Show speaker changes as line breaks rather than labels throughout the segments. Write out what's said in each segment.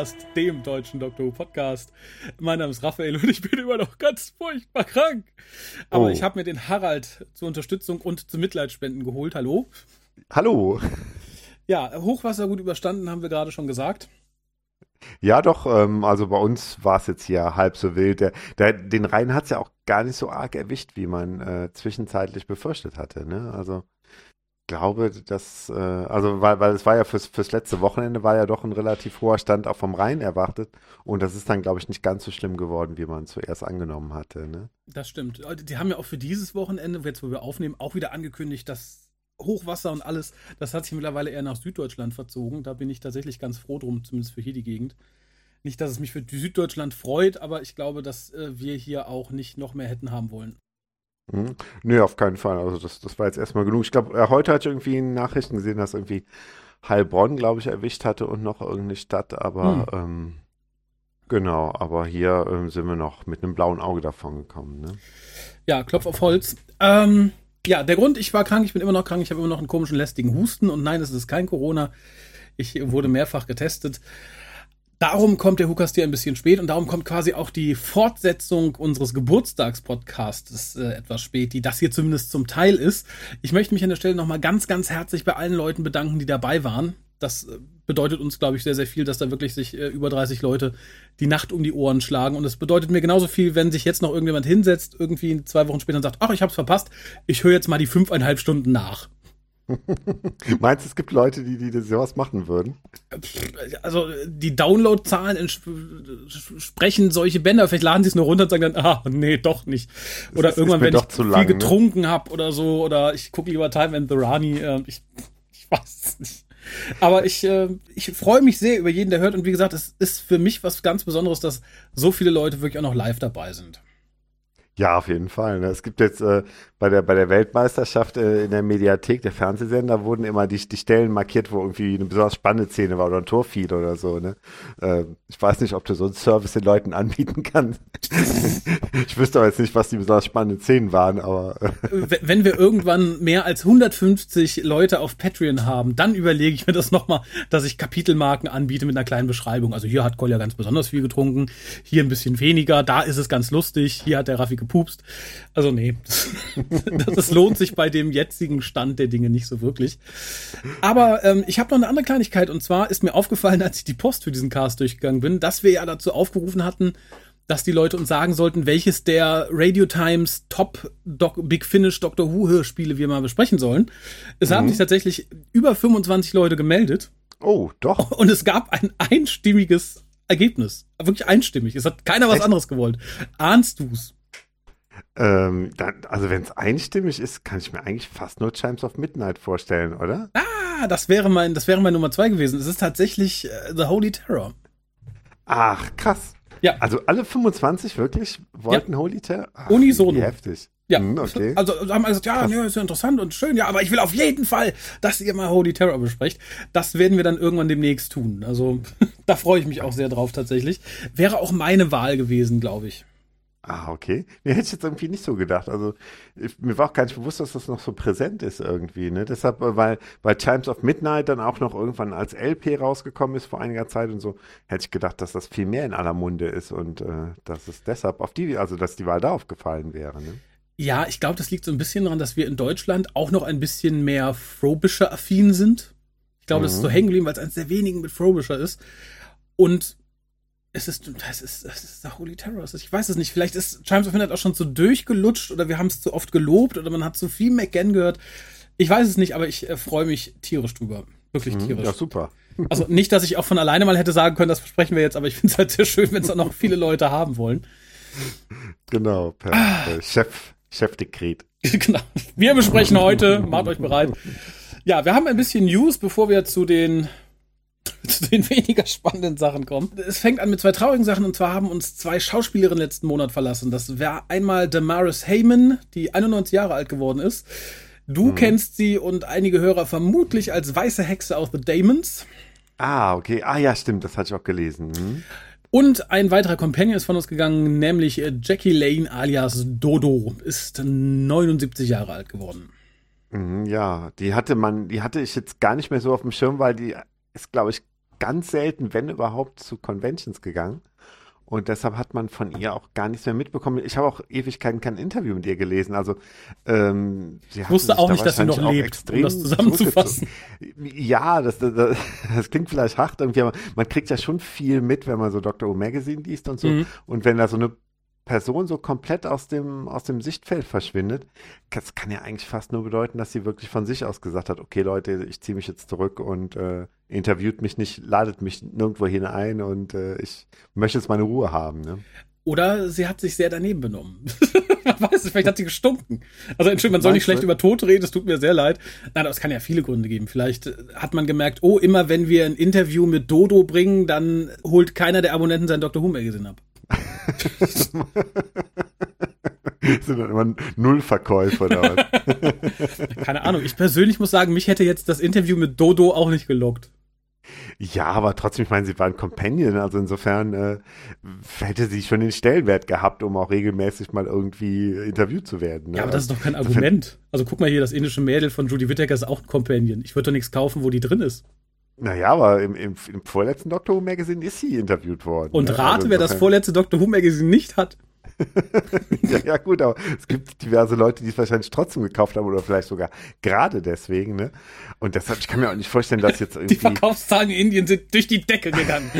WhoCast, dem deutschen Doctor Who Podcast. Mein Name ist Raphael und ich bin immer noch ganz furchtbar krank. Aber oh. ich habe mir den Harald zur Unterstützung und zum Mitleidsspenden geholt. Hallo.
Hallo.
Ja, Hochwasser gut überstanden, haben wir gerade schon gesagt.
Ja, doch, ähm, also bei uns war es jetzt hier halb so wild. Der, der, den Rhein hat es ja auch gar nicht so arg erwischt, wie man äh, zwischenzeitlich befürchtet hatte. Ne? Also glaube, dass, äh, also weil, weil es war ja fürs, fürs letzte Wochenende war ja doch ein relativ hoher Stand auch vom Rhein erwartet und das ist dann, glaube ich, nicht ganz so schlimm geworden, wie man zuerst angenommen hatte. Ne?
Das stimmt. Äh, die haben ja auch für dieses Wochenende, jetzt wo wir aufnehmen, auch wieder angekündigt, dass Hochwasser und alles, das hat sich mittlerweile eher nach Süddeutschland verzogen. Da bin ich tatsächlich ganz froh drum, zumindest für hier die Gegend. Nicht, dass es mich für Süddeutschland freut, aber ich glaube, dass äh, wir hier auch nicht noch mehr hätten haben wollen.
Mhm. Nee, auf keinen Fall. Also das, das war jetzt erstmal genug. Ich glaube, äh, heute hatte ich irgendwie in Nachrichten gesehen, dass irgendwie Heilbronn, glaube ich, erwischt hatte und noch irgendeine Stadt, aber hm. ähm, genau, aber hier ähm, sind wir noch mit einem blauen Auge davon gekommen. Ne?
Ja, Klopf auf Holz. Ähm, ja, der Grund, ich war krank, ich bin immer noch krank, ich habe immer noch einen komischen lästigen Husten und nein, es ist kein Corona. Ich wurde mehrfach getestet. Darum kommt der Hukas dir ein bisschen spät und darum kommt quasi auch die Fortsetzung unseres Geburtstagspodcasts äh, etwas spät, die das hier zumindest zum Teil ist. Ich möchte mich an der Stelle nochmal ganz, ganz herzlich bei allen Leuten bedanken, die dabei waren. Das äh, bedeutet uns, glaube ich, sehr, sehr viel, dass da wirklich sich äh, über 30 Leute die Nacht um die Ohren schlagen. Und es bedeutet mir genauso viel, wenn sich jetzt noch irgendjemand hinsetzt, irgendwie zwei Wochen später und sagt, ach, ich hab's verpasst, ich höre jetzt mal die fünfeinhalb Stunden nach.
Meinst du, es gibt Leute, die, die sowas machen würden?
Also die Downloadzahlen sprechen solche Bänder. Vielleicht laden sie es nur runter und sagen dann, ah, nee, doch nicht. Oder ist, irgendwann, wenn ich viel lang, getrunken ne? habe oder so, oder ich gucke lieber Time and the Rani. Äh, ich, ich weiß es nicht. Aber ich, äh, ich freue mich sehr über jeden, der hört. Und wie gesagt, es ist für mich was ganz Besonderes, dass so viele Leute wirklich auch noch live dabei sind.
Ja, auf jeden Fall. Ne? Es gibt jetzt äh, bei der, bei der Weltmeisterschaft äh, in der Mediathek, der Fernsehsender, wurden immer die, die Stellen markiert, wo irgendwie eine besonders spannende Szene war oder ein Torfeed oder so. Ne? Äh, ich weiß nicht, ob du so einen Service den Leuten anbieten kannst. ich wüsste aber jetzt nicht, was die besonders spannenden Szenen waren, aber.
Wenn wir irgendwann mehr als 150 Leute auf Patreon haben, dann überlege ich mir das nochmal, dass ich Kapitelmarken anbiete mit einer kleinen Beschreibung. Also hier hat Kolja ganz besonders viel getrunken, hier ein bisschen weniger, da ist es ganz lustig, hier hat der Raffi gepupst. Also nee. das lohnt sich bei dem jetzigen Stand der Dinge nicht so wirklich. Aber ähm, ich habe noch eine andere Kleinigkeit und zwar ist mir aufgefallen, als ich die Post für diesen Cast durchgegangen bin, dass wir ja dazu aufgerufen hatten, dass die Leute uns sagen sollten, welches der Radio Times Top Doc Big Finish Doctor Who Hörspiele wir mal besprechen sollen. Es mhm. haben sich tatsächlich über 25 Leute gemeldet.
Oh, doch.
Und es gab ein einstimmiges Ergebnis. Wirklich einstimmig. Es hat keiner was Echt? anderes gewollt. Ahnst du's?
Ähm, dann, also wenn es einstimmig ist, kann ich mir eigentlich fast nur Chimes of Midnight vorstellen, oder?
Ah, das wäre mein, das wäre mein Nummer zwei gewesen. Es ist tatsächlich äh, The Holy Terror.
Ach, krass. Ja. Also alle 25 wirklich wollten ja. Holy Terror? Ach,
Unisono.
Wie heftig.
Ja, hm, okay. also haben wir gesagt, ja, ja, ist ja interessant und schön, ja, aber ich will auf jeden Fall, dass ihr mal Holy Terror besprecht. Das werden wir dann irgendwann demnächst tun. Also da freue ich mich auch sehr drauf tatsächlich. Wäre auch meine Wahl gewesen, glaube ich.
Ah, okay. Mir hätte ich jetzt irgendwie nicht so gedacht. Also ich, mir war auch gar nicht bewusst, dass das noch so präsent ist irgendwie. Ne? Deshalb, äh, weil, weil Times of Midnight dann auch noch irgendwann als LP rausgekommen ist vor einiger Zeit und so, hätte ich gedacht, dass das viel mehr in aller Munde ist und äh, dass es deshalb auf die, also dass die Wahl da aufgefallen wäre. Ne?
Ja, ich glaube, das liegt so ein bisschen daran, dass wir in Deutschland auch noch ein bisschen mehr Frobisher affin sind. Ich glaube, mhm. das ist so hängen geblieben, weil es eines der wenigen mit Frobisher ist. Und es ist, das ist, das ist der Holy Terror. Ich weiß es nicht. Vielleicht ist Chimes of Midnight auch schon zu durchgelutscht oder wir haben es zu oft gelobt oder man hat zu viel McGann gehört. Ich weiß es nicht, aber ich äh, freue mich tierisch drüber. Wirklich mhm, tierisch.
Ja, super.
Also nicht, dass ich auch von alleine mal hätte sagen können, das besprechen wir jetzt, aber ich finde es halt sehr schön, wenn es auch noch viele Leute haben wollen.
Genau, per, ah. Chef, Chefdekret.
genau. Wir besprechen heute, macht euch bereit. Ja, wir haben ein bisschen News, bevor wir zu den zu den weniger spannenden Sachen kommen. Es fängt an mit zwei traurigen Sachen und zwar haben uns zwei Schauspielerinnen letzten Monat verlassen. Das wäre einmal Damaris Heyman, die 91 Jahre alt geworden ist. Du mhm. kennst sie und einige Hörer vermutlich als weiße Hexe aus The Damons.
Ah, okay. Ah ja, stimmt, das hatte ich auch gelesen. Mhm.
Und ein weiterer Companion ist von uns gegangen, nämlich Jackie Lane alias Dodo, ist 79 Jahre alt geworden.
Mhm, ja, die hatte man, die hatte ich jetzt gar nicht mehr so auf dem Schirm, weil die ist, glaube ich, ganz selten, wenn überhaupt, zu Conventions gegangen. Und deshalb hat man von ihr auch gar nichts mehr mitbekommen. Ich habe auch Ewigkeiten kein Interview mit ihr gelesen. Also ähm,
sie ich wusste auch nicht, dass sie noch lebt, um das zusammenzufassen.
Ja, das, das, das, klingt vielleicht hart irgendwie, aber man kriegt ja schon viel mit, wenn man so Dr. Who Magazine liest und so. Mhm. Und wenn da so eine Person so komplett aus dem, aus dem Sichtfeld verschwindet, das kann ja eigentlich fast nur bedeuten, dass sie wirklich von sich aus gesagt hat, okay Leute, ich ziehe mich jetzt zurück und äh, interviewt mich nicht, ladet mich nirgendwo hinein und äh, ich möchte jetzt meine Ruhe haben. Ne?
Oder sie hat sich sehr daneben benommen. man weiß es, vielleicht hat sie gestunken. Also Entschuldigung, man soll nicht schlecht über Tod reden, es tut mir sehr leid. Nein, aber es kann ja viele Gründe geben. Vielleicht hat man gemerkt, oh, immer wenn wir ein Interview mit Dodo bringen, dann holt keiner der Abonnenten sein Dr. Who Magazine ab.
sind dann immer Nullverkäufer da.
Keine Ahnung. Ich persönlich muss sagen, mich hätte jetzt das Interview mit Dodo auch nicht gelockt.
Ja, aber trotzdem, ich meine, sie waren Companion, also insofern äh, hätte sie schon den Stellenwert gehabt, um auch regelmäßig mal irgendwie interviewt zu werden.
Ne? Ja, aber das ist doch kein Argument. Also guck mal hier, das indische Mädel von Judy Whittaker ist auch ein Companion. Ich würde doch nichts kaufen, wo die drin ist.
Naja, aber im, im, im vorletzten Doctor Who Magazine ist sie interviewt worden.
Und ne? rate, also wer das vorletzte Doctor Who Magazine nicht hat.
ja, ja, gut, aber es gibt diverse Leute, die es wahrscheinlich trotzdem gekauft haben oder vielleicht sogar gerade deswegen, ne? Und deshalb, ich kann mir auch nicht vorstellen, dass jetzt irgendwie.
Die Verkaufszahlen in Indien sind durch die Decke gegangen.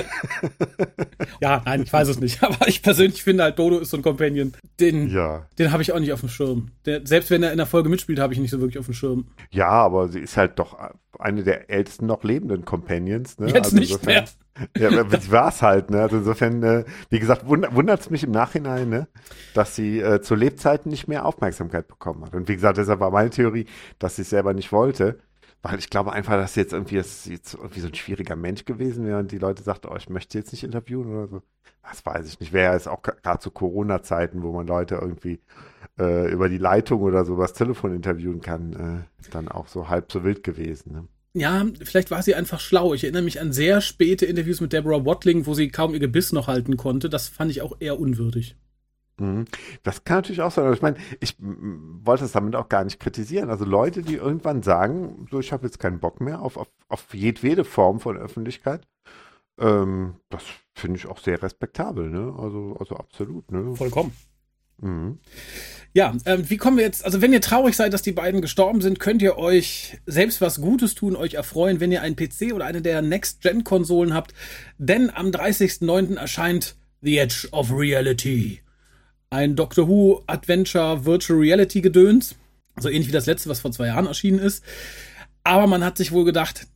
ja, nein, ich weiß es nicht. Aber ich persönlich finde halt, Dodo ist so ein Companion. Den, ja. den habe ich auch nicht auf dem Schirm. Der, selbst wenn er in der Folge mitspielt, habe ich nicht so wirklich auf dem Schirm.
Ja, aber sie ist halt doch eine der ältesten noch lebenden Companions. Ne?
Jetzt also nicht insofern, mehr.
Ja, war es halt. Ne? Also insofern, äh, wie gesagt, wundert es mich im Nachhinein, ne? dass sie äh, zu Lebzeiten nicht mehr Aufmerksamkeit bekommen hat. Und wie gesagt, deshalb war meine Theorie, dass sie es selber nicht wollte. Weil ich glaube einfach, dass jetzt irgendwie, sie jetzt irgendwie so ein schwieriger Mensch gewesen wäre und die Leute sagten, oh, ich möchte jetzt nicht interviewen oder so. Das weiß ich nicht. Wäre es auch gerade zu Corona-Zeiten, wo man Leute irgendwie äh, über die Leitung oder so was Telefon interviewen kann, äh, dann auch so halb so wild gewesen. Ne?
Ja, vielleicht war sie einfach schlau. Ich erinnere mich an sehr späte Interviews mit Deborah Watling, wo sie kaum ihr Gebiss noch halten konnte. Das fand ich auch eher unwürdig.
Mhm. Das kann natürlich auch sein. Aber ich meine, ich wollte es damit auch gar nicht kritisieren. Also Leute, die irgendwann sagen, so ich habe jetzt keinen Bock mehr auf, auf, auf jedwede Form von Öffentlichkeit, ähm, das finde ich auch sehr respektabel. Ne? Also, also absolut. Ne?
Vollkommen. Mhm. Ja, ähm, wie kommen wir jetzt, also wenn ihr traurig seid, dass die beiden gestorben sind, könnt ihr euch selbst was Gutes tun, euch erfreuen, wenn ihr einen PC oder eine der Next-Gen-Konsolen habt. Denn am 30.09. erscheint The Edge of Reality. Ein Doctor Who Adventure Virtual Reality Gedöns. So ähnlich wie das letzte, was vor zwei Jahren erschienen ist. Aber man hat sich wohl gedacht,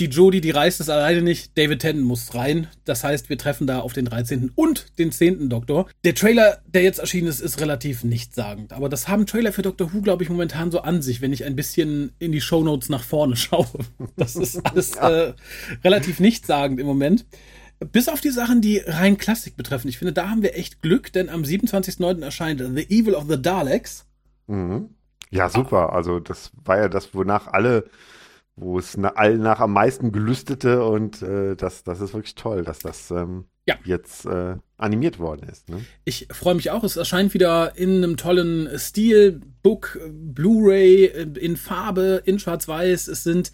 die Jodie, die reißt es alleine nicht. David Tennant muss rein. Das heißt, wir treffen da auf den 13. und den 10. Doktor. Der Trailer, der jetzt erschienen ist, ist relativ nichtssagend. Aber das haben Trailer für Doctor Who, glaube ich, momentan so an sich, wenn ich ein bisschen in die Shownotes nach vorne schaue. Das ist alles äh, relativ nichtssagend im Moment. Bis auf die Sachen, die rein Klassik betreffen. Ich finde, da haben wir echt Glück, denn am 27.09. erscheint The Evil of the Daleks.
Mhm. Ja, super. Also das war ja das, wonach alle wo es na, allen nach am meisten gelüstete und äh, das, das ist wirklich toll, dass das ähm, ja. jetzt äh, animiert worden ist. Ne?
Ich freue mich auch. Es erscheint wieder in einem tollen Stil, Book, Blu-ray, äh, in Farbe, in Schwarz-Weiß. Es sind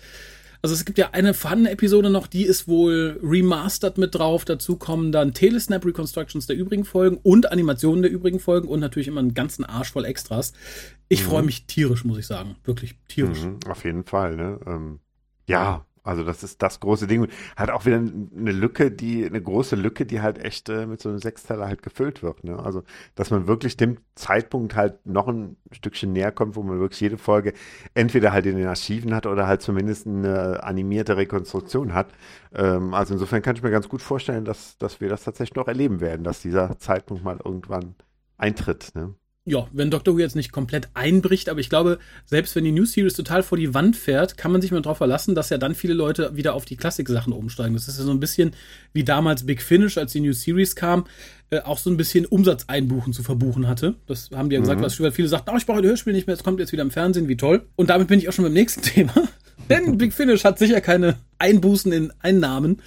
also es gibt ja eine vorhandene Episode noch, die ist wohl remastered mit drauf. Dazu kommen dann Telesnap Reconstructions der übrigen Folgen und Animationen der übrigen Folgen und natürlich immer einen ganzen Arsch voll Extras. Ich mhm. freue mich tierisch, muss ich sagen. Wirklich tierisch. Mhm,
auf jeden Fall, ne? Ähm, ja, also das ist das große Ding. Hat auch wieder eine Lücke, die, eine große Lücke, die halt echt äh, mit so einem Sechsteiler halt gefüllt wird. Ne? Also, dass man wirklich dem Zeitpunkt halt noch ein Stückchen näher kommt, wo man wirklich jede Folge entweder halt in den Archiven hat oder halt zumindest eine animierte Rekonstruktion hat. Ähm, also insofern kann ich mir ganz gut vorstellen, dass, dass wir das tatsächlich noch erleben werden, dass dieser Zeitpunkt mal irgendwann eintritt. Ne?
Ja, wenn Doctor Who jetzt nicht komplett einbricht, aber ich glaube, selbst wenn die New Series total vor die Wand fährt, kann man sich mal darauf verlassen, dass ja dann viele Leute wieder auf die Klassik-Sachen umsteigen. Das ist ja so ein bisschen wie damals Big Finish, als die New Series kam, äh, auch so ein bisschen Umsatzeinbuchen zu verbuchen hatte. Das haben die ja gesagt, mhm. was viele sagten, oh, ich brauche das Hörspiel nicht mehr, es kommt jetzt wieder im Fernsehen, wie toll. Und damit bin ich auch schon beim nächsten Thema. Denn Big Finish hat sicher keine Einbußen in Einnahmen.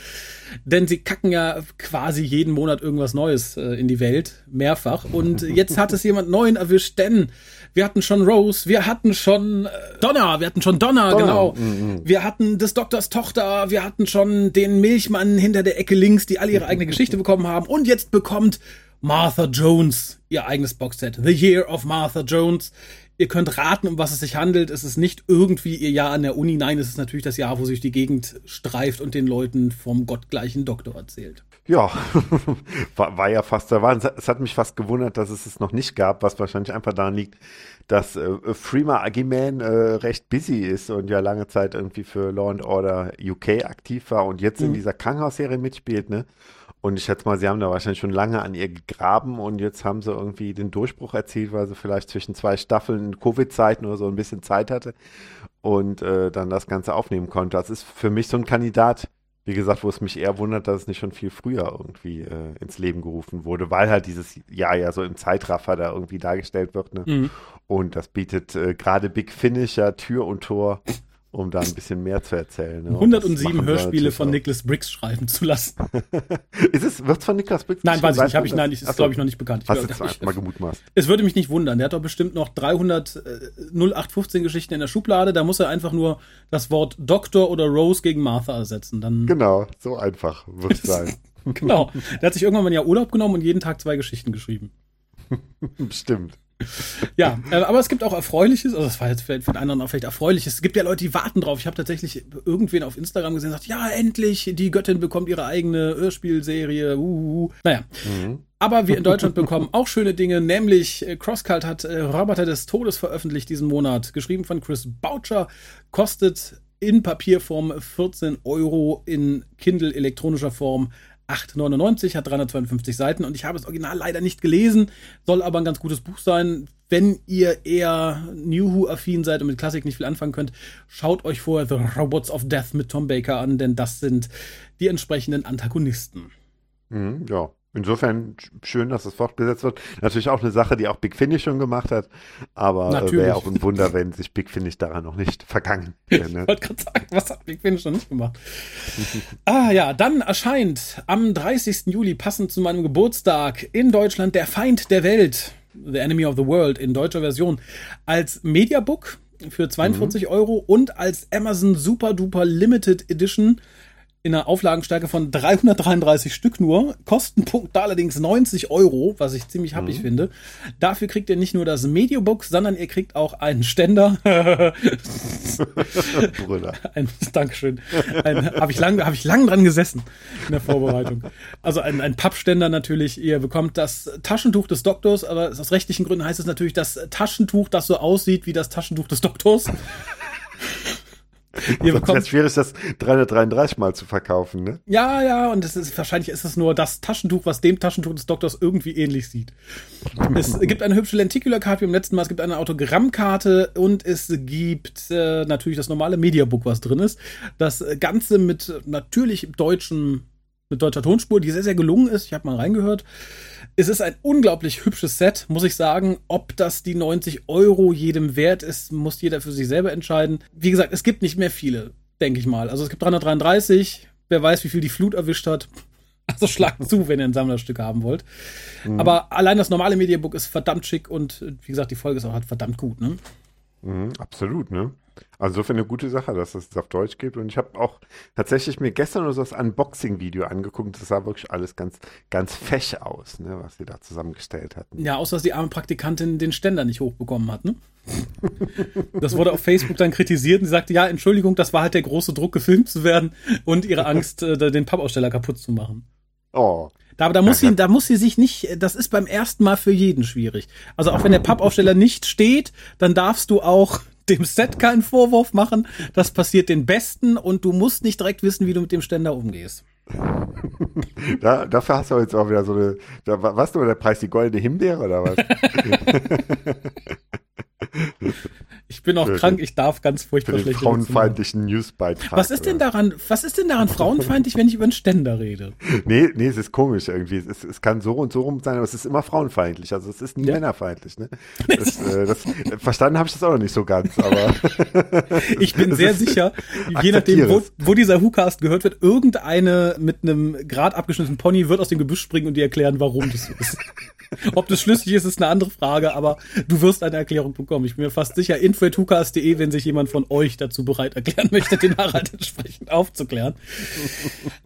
Denn sie kacken ja quasi jeden Monat irgendwas Neues äh, in die Welt, mehrfach. Und jetzt hat es jemand Neuen erwischt, denn wir hatten schon Rose, wir hatten schon äh, Donna, wir hatten schon Donna, Donna. genau. Mhm. Wir hatten des Doktors Tochter, wir hatten schon den Milchmann hinter der Ecke links, die alle ihre eigene Geschichte bekommen haben. Und jetzt bekommt Martha Jones ihr eigenes Boxset. The Year of Martha Jones. Ihr könnt raten, um was es sich handelt. Es ist nicht irgendwie ihr Jahr an der Uni. Nein, es ist natürlich das Jahr, wo sie durch die Gegend streift und den Leuten vom gottgleichen Doktor erzählt.
Ja, war, war, ja fast der Wahnsinn. Es hat mich fast gewundert, dass es es noch nicht gab, was wahrscheinlich einfach daran liegt, dass äh, Freema Agiman äh, recht busy ist und ja lange Zeit irgendwie für Law and Order UK aktiv war und jetzt mhm. in dieser Krankenhausserie mitspielt, ne? Und ich schätze mal, sie haben da wahrscheinlich schon lange an ihr gegraben und jetzt haben sie irgendwie den Durchbruch erzielt, weil sie vielleicht zwischen zwei Staffeln Covid-Zeiten oder so ein bisschen Zeit hatte und äh, dann das Ganze aufnehmen konnte. Das ist für mich so ein Kandidat, wie gesagt, wo es mich eher wundert, dass es nicht schon viel früher irgendwie äh, ins Leben gerufen wurde, weil halt dieses Jahr ja so im Zeitraffer da irgendwie dargestellt wird. Ne? Mhm. Und das bietet äh, gerade Big Finish ja Tür und Tor um da ein bisschen mehr zu erzählen.
Ne? 107 Hörspiele von auch. Nicholas Briggs schreiben zu lassen.
ist es, wird's von Nicholas Briggs?
Nein, weiß ich nicht. Hab ich, nein, ist, so. glaube ich, noch nicht bekannt. Ich
Hast jetzt mal gemutmaßt?
Es würde mich nicht wundern. Der hat doch bestimmt noch 300 äh, 0815 Geschichten in der Schublade. Da muss er einfach nur das Wort Doktor oder Rose gegen Martha ersetzen. Dann
genau, so einfach wird es sein.
genau. Der hat sich irgendwann mal Jahr Urlaub genommen und jeden Tag zwei Geschichten geschrieben.
Stimmt
ja, äh, aber es gibt auch Erfreuliches, also das war jetzt vielleicht für den anderen auch vielleicht Erfreuliches. Es gibt ja Leute, die warten drauf. Ich habe tatsächlich irgendwen auf Instagram gesehen, sagt, ja, endlich, die Göttin bekommt ihre eigene Hörspielserie. Uh, naja. Mhm. Aber wir in Deutschland bekommen auch schöne Dinge, nämlich äh, CrossCult hat äh, Roboter des Todes veröffentlicht diesen Monat, geschrieben von Chris Boucher, kostet in Papierform 14 Euro, in Kindle elektronischer Form 8,99, hat 352 Seiten und ich habe das Original leider nicht gelesen, soll aber ein ganz gutes Buch sein. Wenn ihr eher New Who-affin seid und mit Klassik nicht viel anfangen könnt, schaut euch vorher The Robots of Death mit Tom Baker an, denn das sind die entsprechenden Antagonisten.
Mhm, ja, Insofern schön, dass es fortgesetzt wird. Natürlich auch eine Sache, die auch Big Finish schon gemacht hat. Aber äh, wäre auch ein Wunder, wenn sich Big Finish daran noch nicht vergangen
wäre. Ne? Ich wollte gerade sagen, was hat Big Finish noch nicht gemacht? ah ja, dann erscheint am 30. Juli, passend zu meinem Geburtstag, in Deutschland Der Feind der Welt, The Enemy of the World in deutscher Version, als Mediabook für 42 mhm. Euro und als Amazon Super Duper Limited Edition in einer Auflagenstärke von 333 Stück nur, Kostenpunkt da allerdings 90 Euro, was ich ziemlich happig mhm. finde. Dafür kriegt ihr nicht nur das Mediobook, sondern ihr kriegt auch einen Ständer. ein, Dankeschön. Habe ich lang, hab ich lang dran gesessen in der Vorbereitung. Also ein, ein Pappständer natürlich. Ihr bekommt das Taschentuch des Doktors, aber aus rechtlichen Gründen heißt es natürlich das Taschentuch, das so aussieht wie das Taschentuch des Doktors.
Ihr bekommt, das schwierig, das 333 mal zu verkaufen, ne?
Ja, ja, und es ist, wahrscheinlich ist es nur das Taschentuch, was dem Taschentuch des Doktors irgendwie ähnlich sieht. es gibt eine hübsche Lenticular-Karte wie im letzten Mal, es gibt eine Autogrammkarte und es gibt äh, natürlich das normale Mediabook, was drin ist. Das Ganze mit natürlich deutschen, mit deutscher Tonspur, die sehr, sehr gelungen ist. Ich habe mal reingehört. Es ist ein unglaublich hübsches Set, muss ich sagen. Ob das die 90 Euro jedem wert ist, muss jeder für sich selber entscheiden. Wie gesagt, es gibt nicht mehr viele, denke ich mal. Also es gibt 333. Wer weiß, wie viel die Flut erwischt hat. Also schlagt zu, wenn ihr ein Sammlerstück haben wollt. Mhm. Aber allein das normale Mediabook ist verdammt schick und wie gesagt, die Folge ist auch halt verdammt gut, ne?
Mhm, absolut, ne? Also insofern eine gute Sache, dass es auf Deutsch gibt. Und ich habe auch tatsächlich mir gestern nur so das Unboxing-Video angeguckt. Das sah wirklich alles ganz, ganz fech aus, ne, was sie da zusammengestellt hatten.
Ja, außer dass die arme Praktikantin den Ständer nicht hochbekommen hat, ne? das wurde auf Facebook dann kritisiert und sie sagte, ja, Entschuldigung, das war halt der große Druck, gefilmt zu werden und ihre Angst, äh, den Pappaussteller kaputt zu machen. Oh. Da, da, muss sie, da muss sie sich nicht, das ist beim ersten Mal für jeden schwierig. Also auch wenn der Pappaufsteller nicht steht, dann darfst du auch dem Set keinen Vorwurf machen. Das passiert den Besten und du musst nicht direkt wissen, wie du mit dem Ständer umgehst.
Da, dafür hast du jetzt auch wieder so eine. Da, was du der Preis, die goldene Himbeere oder was?
ich bin auch
Für
krank,
den-
ich darf ganz furchtbar
Für den
schlecht
frauenfeindlichen Newsbeitrag.
Was ist denn daran, was ist denn daran frauenfeindlich, wenn ich über einen Ständer rede?
Nee, nee, es ist komisch irgendwie. Es, ist, es kann so und so rum sein, aber es ist immer frauenfeindlich. Also es ist nie
Ja.
männerfeindlich. Ne? Das, äh, das, verstanden habe ich das auch noch nicht so ganz, aber
Ich bin sehr sicher, je nachdem, wo, wo dieser WhoCast gehört wird, irgendeine mit einem grad abgeschnittenen Pony wird aus dem Gebüsch springen und dir erklären, warum das so ist. Ob das schlüssig ist, ist eine andere Frage, aber du wirst eine Erklärung bekommen. Ich bin mir fast sicher, info.hukas.de, wenn sich jemand von euch dazu bereit erklären möchte, den Harald entsprechend aufzuklären.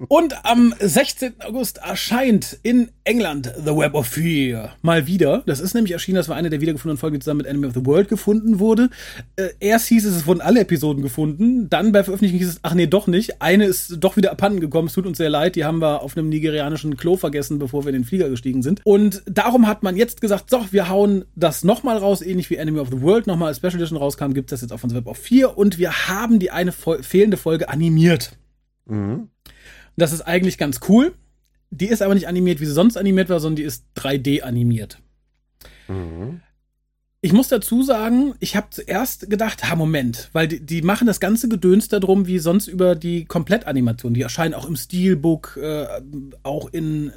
Und am 16. August erscheint in England The Web of Fear mal wieder. Das ist nämlich erschienen, das war eine der wiedergefundenen Folgen, die zusammen mit Enemy of the World gefunden wurde. Äh, erst hieß es, es wurden alle Episoden gefunden. Dann bei Veröffentlichung hieß es, ach nee, doch nicht. Eine ist doch wieder abhanden gekommen. Es tut uns sehr leid. Die haben wir auf einem nigerianischen Klo vergessen, bevor wir in den Flieger gestiegen sind. Und darum hat man jetzt gesagt, so, wir hauen das nochmal raus, ähnlich wie Enemy of the World nochmal als Special Edition rauskam, gibt es das jetzt auf unserem Web of 4 und wir haben die eine fol- fehlende Folge animiert.
mhm.
Das ist eigentlich ganz cool. Die ist aber nicht animiert, wie sie sonst animiert war, sondern die ist 3D animiert.
Mhm.
Ich muss dazu sagen, ich habe zuerst gedacht, ha, Moment, weil die, die machen das ganze Gedöns darum, wie sonst über die Komplettanimation. Die erscheinen auch im Steelbook, äh, auch in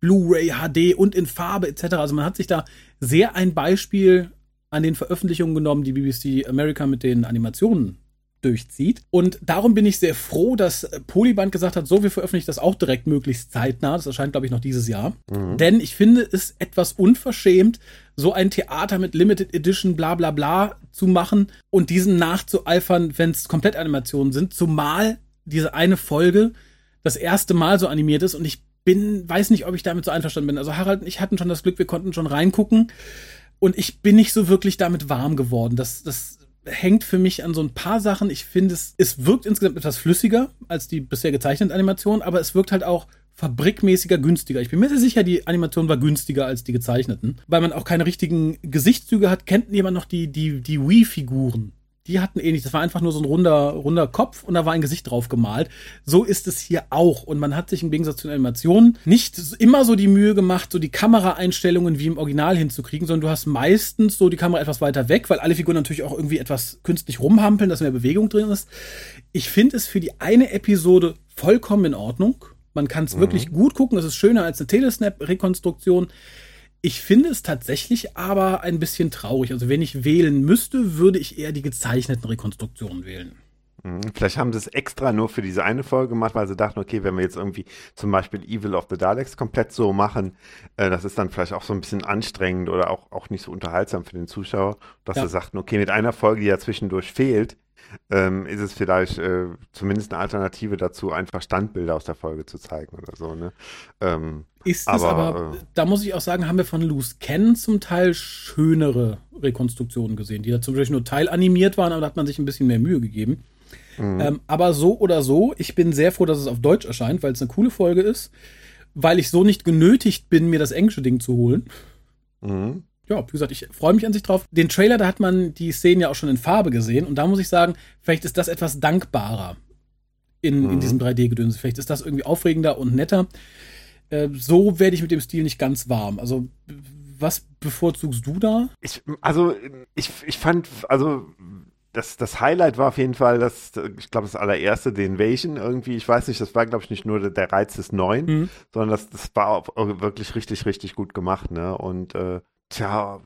Blu-ray, HD und in Farbe etc. Also man hat sich da sehr ein Beispiel an den Veröffentlichungen genommen, die BBC America mit den Animationen durchzieht. Und darum bin ich sehr froh, dass äh, Polyband gesagt hat, so, wir veröffentlichen das auch direkt möglichst zeitnah. Das erscheint, glaube ich, noch dieses Jahr.
Mhm.
Denn ich finde es etwas unverschämt, so ein Theater mit Limited Edition bla bla bla zu machen und diesen nachzueifern, wenn es Komplettanimationen sind. Zumal diese eine Folge das erste Mal so animiert ist und ich bin, weiß nicht, ob ich damit so einverstanden bin. Also Harald und ich hatten schon das Glück, wir konnten schon reingucken und ich bin nicht so wirklich damit warm geworden. Das, das hängt für mich an so ein paar Sachen. Ich finde, es, es wirkt insgesamt etwas flüssiger als die bisher gezeichneten Animationen, aber es wirkt halt auch fabrikmäßiger günstiger. Ich bin mir sehr sicher, die Animation war günstiger als die gezeichneten, weil man auch keine richtigen Gesichtszüge hat. Kennt jemand noch die, die, die Wii-Figuren? Die hatten ähnlich. Das war einfach nur so ein runder, runder Kopf und da war ein Gesicht drauf gemalt. So ist es hier auch. Und man hat sich im Gegensatz zu den Animationen nicht immer so die Mühe gemacht, so die Kameraeinstellungen wie im Original hinzukriegen, sondern du hast meistens so die Kamera etwas weiter weg, weil alle Figuren natürlich auch irgendwie etwas künstlich rumhampeln, dass mehr Bewegung drin ist. Ich finde es für die eine Episode vollkommen in Ordnung. Man kann es wirklich gut gucken. Es ist schöner als eine Telesnap-Rekonstruktion. Ich finde es tatsächlich aber ein bisschen traurig. Also wenn ich wählen müsste, würde ich eher die gezeichneten Rekonstruktionen wählen.
Mhm. Vielleicht haben sie es extra nur für diese eine Folge gemacht, weil sie dachten, okay, wenn wir jetzt irgendwie zum Beispiel Evil of the Daleks komplett so machen, äh, das ist dann vielleicht auch so ein bisschen anstrengend oder auch, auch nicht so unterhaltsam für den Zuschauer, dass
Ja.
sie sagten, okay, mit einer Folge, die ja zwischendurch fehlt, ähm, ist es vielleicht äh, zumindest eine Alternative dazu, einfach Standbilder aus der Folge zu zeigen oder so. Ne? Ähm,
Ist es
Aber,
aber,
äh,
da muss ich auch sagen, haben wir von Loose Cannon zum Teil schönere Rekonstruktionen gesehen, die da zum Beispiel nur teilanimiert waren, aber da hat man sich ein bisschen mehr Mühe gegeben.
mhm.
Ähm, aber so oder so, ich bin sehr froh, dass es auf Deutsch erscheint, weil es eine coole Folge ist, weil ich so nicht genötigt bin, mir das englische Ding zu holen.
Mhm.
Ja, wie gesagt, ich freue mich an sich drauf. Den Trailer, da hat man die Szenen ja auch schon in Farbe gesehen und da muss ich sagen, vielleicht ist das etwas dankbarer in, in
Mhm.
diesem 3D-Gedöns. Vielleicht ist das irgendwie aufregender und netter. Äh, so werde ich mit dem Stil nicht ganz warm. Also, was bevorzugst du da?
Ich, also, ich, ich fand, also, das, das Highlight war auf jeden Fall, das, ich glaube, das allererste, The Invasion irgendwie. Ich weiß nicht, das war, glaube ich, nicht nur der, der Reiz des Neuen,
Mhm.
sondern das, das war auch wirklich richtig, richtig gut gemacht, ne? Und, äh, tja,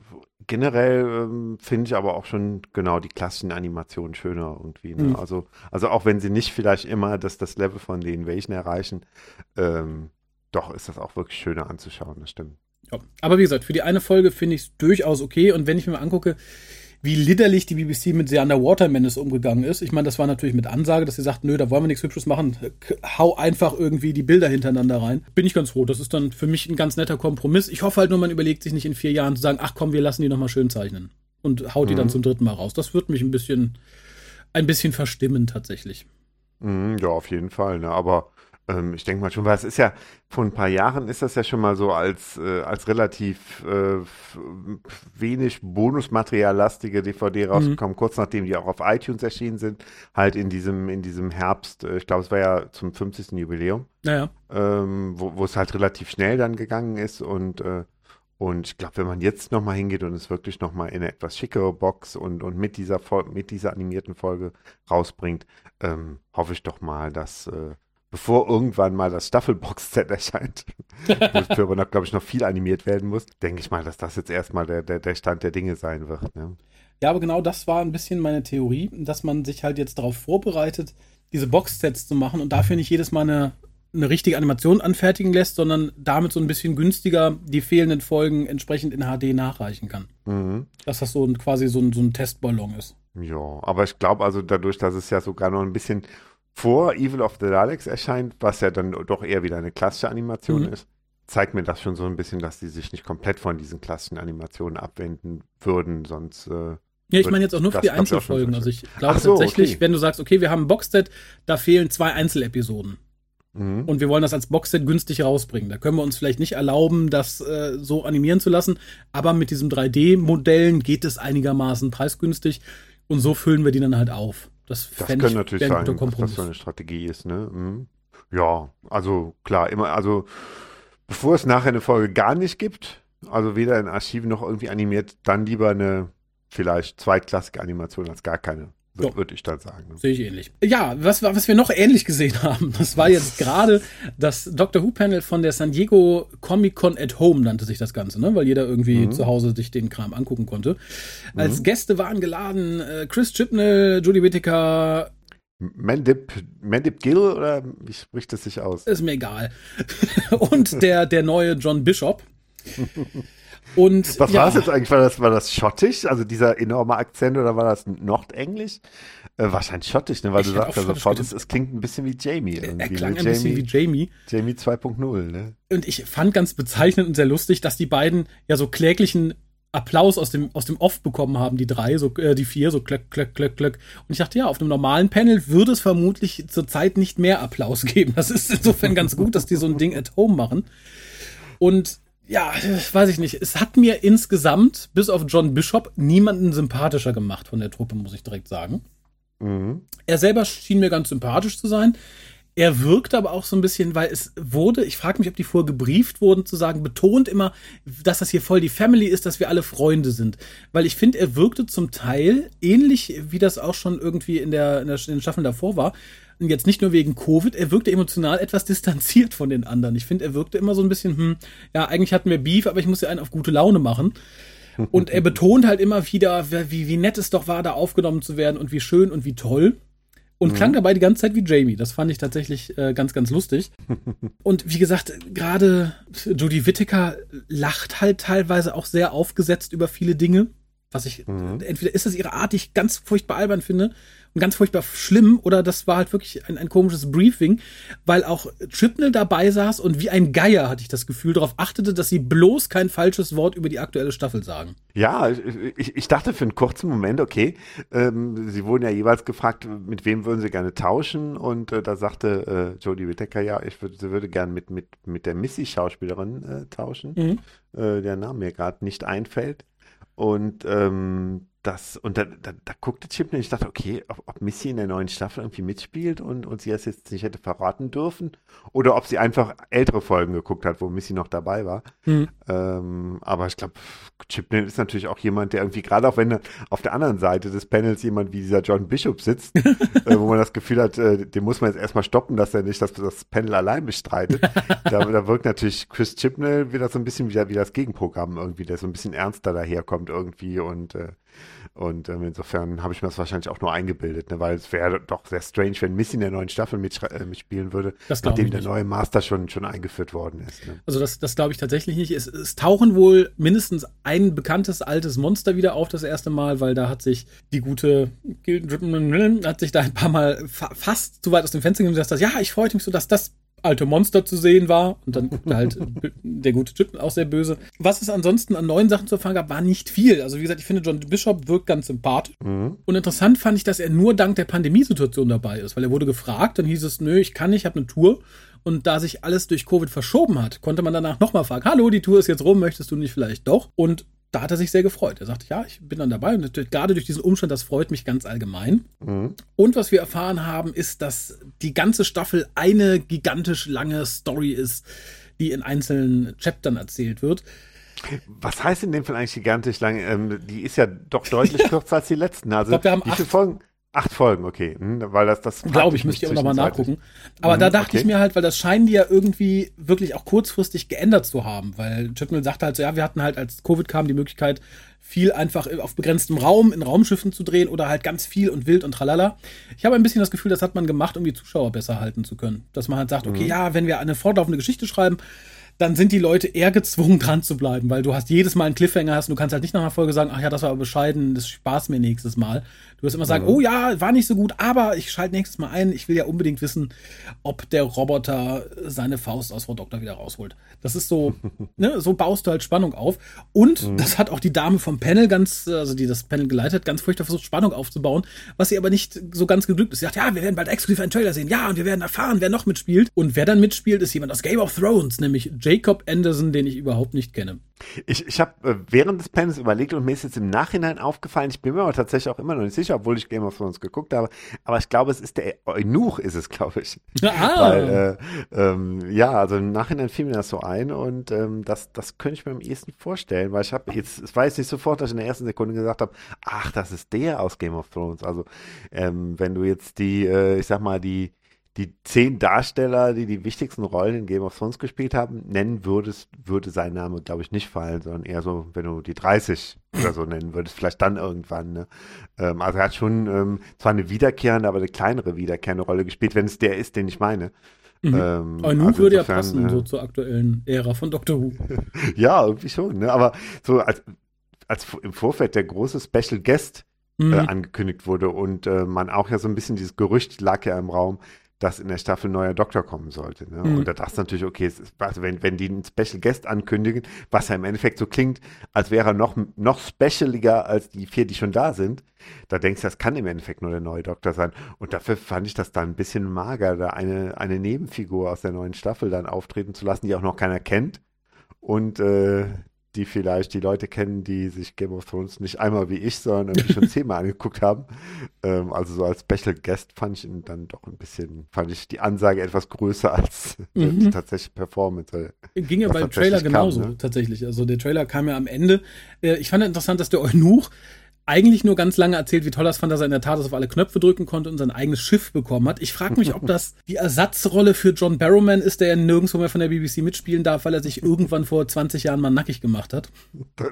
generell ähm, finde ich aber auch schon genau die klassischen Animationen schöner irgendwie, ne?
Mhm.
Also, also auch wenn sie nicht vielleicht immer das, das Level von The Invasion erreichen, ähm, doch ist das auch wirklich schöner anzuschauen, das stimmt.
Ja. Aber wie gesagt, für die eine Folge finde ich es durchaus okay. Und wenn ich mir mal angucke, wie liederlich die BBC mit The Underwater Menace umgegangen ist, ich meine, das war natürlich mit Ansage, dass sie sagt, nö, da wollen wir nichts Hübsches machen, hau einfach irgendwie die Bilder hintereinander rein. Bin ich ganz froh. Das ist dann für mich ein ganz netter Kompromiss. Ich hoffe halt nur, man überlegt sich nicht in vier Jahren zu sagen, ach komm, wir lassen die nochmal schön zeichnen. Und haut die
Mhm.
dann zum dritten Mal raus. Das wird mich ein bisschen, ein bisschen verstimmen tatsächlich.
Mhm, ja, auf jeden Fall, ne? Aber ähm, ich denke mal schon, weil es ist ja, vor ein paar Jahren ist das ja schon mal so als, äh, als relativ äh, wenig Bonusmateriallastige DVD rausgekommen, kurz nachdem die auch auf iTunes erschienen sind, halt in diesem, in diesem Herbst, äh, ich glaube, es war ja zum 50. Jubiläum,
Naja.
ähm, wo, wo es halt relativ schnell dann gegangen ist und äh, Und ich glaube, wenn man jetzt nochmal hingeht und es wirklich nochmal in eine etwas schickere Box und, und mit, dieser mit dieser animierten Folge rausbringt, ähm, hoffe ich doch mal, dass äh, bevor irgendwann mal das Staffelbox-Set erscheint, wofür aber noch, glaube ich, noch viel animiert werden muss, denke ich mal, dass das jetzt erstmal der, der, der Stand der Dinge sein wird. Ne?
Ja, aber genau das war ein bisschen meine Theorie, dass man sich halt jetzt darauf vorbereitet, diese Box-Sets zu machen und dafür nicht jedes Mal eine eine richtige Animation anfertigen lässt, sondern damit so ein bisschen günstiger die fehlenden Folgen entsprechend in HD nachreichen kann. Mhm. Dass das so ein, quasi so ein, so ein Testballon ist.
Ja, aber ich glaube also dadurch, dass es ja sogar noch ein bisschen vor Evil of the Daleks erscheint, was ja dann doch eher wieder eine klassische Animation mhm. ist, zeigt mir das schon so ein bisschen, dass die sich nicht komplett von diesen klassischen Animationen abwenden würden, sonst äh,
ja, ich meine jetzt auch nur für die Einzelfolgen. Also ich glaube so, tatsächlich, okay. wenn du sagst, okay, wir haben ein Boxset, da fehlen zwei Einzelepisoden. Mhm. Und wir wollen das als Boxset günstig rausbringen. Da können wir uns vielleicht nicht erlauben, das äh, so animieren zu lassen. Aber mit diesen 3D-Modellen geht es einigermaßen preisgünstig. Und so füllen wir die dann halt auf.
Das, das könnte ich, natürlich sein, dass das so eine Strategie ist. Ne? Mhm. Ja, also klar, immer, also bevor es nachher eine Folge gar nicht gibt, also weder in Archiven noch irgendwie animiert, dann lieber eine vielleicht zweitklassige Animation als gar keine. Würde würd ich dann sagen.
Sehe ich ähnlich. Ja, was, was wir noch ähnlich gesehen haben, das war jetzt gerade das Doctor Who-Panel von der San Diego Comic Con at Home, nannte sich das Ganze, ne? weil jeder irgendwie mhm. zu Hause sich den Kram angucken konnte. Als mhm. Gäste waren geladen äh, Chris Chibnall, Judy Whittaker,
Mandip, Mandip Gill oder wie spricht das sich aus?
Ist mir egal. Und der, der neue John Bishop. Und,
Was ja. war es jetzt eigentlich? War das, war das schottisch? Also dieser enorme Akzent oder war das Nordenglisch? Äh, wahrscheinlich schottisch, ne? weil ich du sagst, also schaut, es, es klingt ein bisschen wie Jamie.
Irgendwie. Er klang ne? ein Jamie, bisschen wie Jamie.
Jamie 2.0, ne?
Und ich fand ganz bezeichnend und sehr lustig, dass die beiden ja so kläglichen Applaus aus dem, aus dem Off bekommen haben, die drei, so, äh, die vier, so klöck, klöck, klöck, klöck. Und ich dachte, ja, auf einem normalen Panel würde es vermutlich zurzeit nicht mehr Applaus geben. Das ist insofern ganz gut, dass die so ein Ding at home machen. Und ja, weiß ich nicht. Es hat mir insgesamt, bis auf John Bishop, niemanden sympathischer gemacht von der Truppe, muss ich direkt sagen. Mhm. Er selber schien mir ganz sympathisch zu sein. Er wirkt aber auch so ein bisschen, weil es wurde, ich frage mich, ob die vorher gebrieft wurden, zu sagen, betont immer, dass das hier voll die Family ist, dass wir alle Freunde sind. Weil ich finde, er wirkte zum Teil ähnlich, wie das auch schon irgendwie in der, in, der, in den Staffeln davor war, jetzt nicht nur wegen Covid, er wirkte emotional etwas distanziert von den anderen. Ich finde, er wirkte immer so ein bisschen, hm, ja, eigentlich hatten wir Beef, aber ich muss ja einen auf gute Laune machen. Und er betont halt immer wieder, wie, wie nett es doch war, da aufgenommen zu werden und wie schön und wie toll. Und mhm. klang dabei die ganze Zeit wie Jamie. Das fand ich tatsächlich äh, ganz, ganz lustig. und wie gesagt, gerade Judy Whittaker lacht halt teilweise auch sehr aufgesetzt über viele Dinge. Was ich, mhm. entweder ist das ihre Art, die ich ganz furchtbar albern finde, und ganz furchtbar schlimm oder das war halt wirklich ein, ein komisches Briefing, weil auch Chipnell dabei saß und wie ein Geier hatte ich das Gefühl darauf achtete, dass sie bloß kein falsches Wort über die aktuelle Staffel sagen.
Ja, ich, ich dachte für einen kurzen Moment, okay, ähm, sie wurden ja jeweils gefragt, mit wem würden sie gerne tauschen und äh, da sagte äh, Jodie Whittaker, ja, ich würde, sie würde gerne mit, mit, mit der Missy-Schauspielerin äh, tauschen, mhm. äh, der Name mir gerade nicht einfällt. Und ähm, das, und da, da, da guckte Chip und ich dachte, okay, ob, ob, Missy in der neuen Staffel irgendwie mitspielt und, und sie es jetzt nicht hätte verraten dürfen oder ob sie einfach ältere Folgen geguckt hat, wo Missy noch dabei war. Mhm. Ähm, aber ich glaube, Chipnell ist natürlich auch jemand, der irgendwie, gerade auch wenn auf der anderen Seite des Panels jemand wie dieser John Bishop sitzt, äh, wo man das Gefühl hat, äh, den muss man jetzt erstmal stoppen, dass er nicht das, das Panel allein bestreitet. da, da wirkt natürlich Chris Chipnell wieder so ein bisschen wie, wie das Gegenprogramm irgendwie, der so ein bisschen ernster daherkommt irgendwie und äh, und ähm, insofern habe ich mir das wahrscheinlich auch nur eingebildet, ne? weil es wäre doch sehr strange, wenn Missy in der neuen Staffel äh, mitspielen würde, nachdem der neue Master schon, schon eingeführt worden ist. Ne?
Also das, das glaube ich tatsächlich nicht. Es, es tauchen wohl mindestens ein bekanntes altes Monster wieder auf das erste Mal, weil da hat sich die gute hat sich da ein paar Mal fa fast zu weit aus dem Fenster gegeben und gesagt, ja, ich freute mich so, dass das alte Monster zu sehen war. Und dann guckte halt der gute Typ auch sehr böse. Was es ansonsten an neuen Sachen zu erfahren gab, war nicht viel. Also wie gesagt, ich finde, John Bishop wirkt ganz sympathisch. Mhm. Und interessant fand ich, dass er nur dank der Pandemiesituation dabei ist, weil er wurde gefragt, dann hieß es, nö, ich kann nicht, ich habe eine Tour. Und da sich alles durch Covid verschoben hat, konnte man danach nochmal fragen, hallo, die Tour ist jetzt rum, möchtest du nicht vielleicht doch? Und da hat er sich sehr gefreut. Er sagte, ja, ich bin dann dabei und gerade durch diesen Umstand, das freut mich ganz allgemein. Mhm. Und was wir erfahren haben, ist, dass die ganze Staffel eine gigantisch lange Story ist, die in einzelnen Chaptern erzählt wird.
Was heißt in dem Fall eigentlich gigantisch lang? Ähm, die ist ja doch deutlich kürzer als die letzten. Also,
ich glaub, wir haben
viele Folgen? Acht Folgen, okay. Hm, weil das, das
glaube ich, müsste ich aber nochmal nachgucken. Aber mhm, da dachte okay. ich mir halt, weil das scheinen die ja irgendwie wirklich auch kurzfristig geändert zu haben, weil Chipmill sagte halt so, ja, wir hatten halt, als Covid kam, die Möglichkeit, viel einfach auf begrenztem Raum in Raumschiffen zu drehen oder halt ganz viel und wild und tralala. Ich habe ein bisschen das Gefühl, das hat man gemacht, um die Zuschauer besser halten zu können. Dass man halt sagt, okay, mhm. ja, wenn wir eine fortlaufende Geschichte schreiben, dann sind die Leute eher gezwungen, dran zu bleiben, weil du hast jedes Mal einen Cliffhanger hast und du kannst halt nicht nach einer Folge sagen, ach ja, das war aber bescheiden, das spaß mir nächstes Mal. Du wirst immer sagen, mhm. oh ja, war nicht so gut, aber ich schalte nächstes Mal ein. Ich will ja unbedingt wissen, ob der Roboter seine Faust aus Frau Doktor wieder rausholt. Das ist so, ne, so baust du halt Spannung auf. Und mhm. das hat auch die Dame vom Panel ganz, also die das Panel geleitet, ganz furchtbar versucht, Spannung aufzubauen, was sie aber nicht so ganz geglückt ist. Sie sagt, ja, wir werden bald exklusiv einen Trailer sehen, ja, und wir werden erfahren, wer noch mitspielt. Und wer dann mitspielt, ist jemand aus Game of Thrones, nämlich Jacob Anderson, den ich überhaupt nicht kenne.
Ich, ich habe äh, während des Panels überlegt und mir ist jetzt im Nachhinein aufgefallen, ich bin mir aber tatsächlich auch immer noch nicht sicher, obwohl ich Game of Thrones geguckt habe, aber ich glaube, es ist der Eunuch, ist es, glaube ich. Ah. Weil, äh, ähm, ja, also im Nachhinein fiel mir das so ein und ähm, das, das könnte ich mir am ehesten vorstellen, weil ich habe jetzt, es war jetzt nicht sofort, dass ich in der ersten Sekunde gesagt habe, ach, das ist der aus Game of Thrones. Also, ähm, wenn du jetzt die, äh, ich sag mal, die die zehn Darsteller, die die wichtigsten Rollen in Game of Thrones gespielt haben, nennen würdest, würde sein Name, glaube ich, nicht fallen, sondern eher so, wenn du die 30 oder so nennen würdest, vielleicht dann irgendwann. Ne? Ähm, also er hat schon ähm, zwar eine wiederkehrende, aber eine kleinere wiederkehrende Rolle gespielt, wenn es der ist, den ich meine.
Mhm. Ähm, Eunuch also würde ja passen, äh, so zur aktuellen Ära von Doctor Who.
ja, irgendwie schon, ne? aber so als, als im Vorfeld der große Special Guest äh, mhm. angekündigt wurde und äh, man auch ja so ein bisschen dieses Gerücht lag ja im Raum, dass in der Staffel ein neuer Doktor kommen sollte. Ne? Mhm. Und da dachte ich natürlich, okay, ist, also wenn, wenn die einen Special Guest ankündigen, was ja im Endeffekt so klingt, als wäre er noch, noch specialiger als die vier, die schon da sind, da denkst du, das kann im Endeffekt nur der neue Doktor sein. Und dafür fand ich das dann ein bisschen mager, da eine, eine Nebenfigur aus der neuen Staffel dann auftreten zu lassen, die auch noch keiner kennt. Und äh, die vielleicht die Leute kennen, die sich Game of Thrones nicht einmal wie ich, sondern irgendwie schon zehnmal angeguckt haben. Ähm, also so als Special Guest fand ich ihn dann doch ein bisschen, fand ich die Ansage etwas größer als mhm. die tatsächliche Performance.
Ging ja beim Trailer genauso, kam, ne? tatsächlich. Also der Trailer kam ja am Ende. Äh, ich fand interessant, dass der Eunuch eigentlich nur ganz lange erzählt, wie toll das fand, dass er in der Tat auf alle Knöpfe drücken konnte und sein eigenes Schiff bekommen hat. Ich frage mich, ob das die Ersatzrolle für John Barrowman ist, der ja nirgendwo mehr von der BBC mitspielen darf, weil er sich irgendwann vor 20 Jahren mal nackig gemacht hat.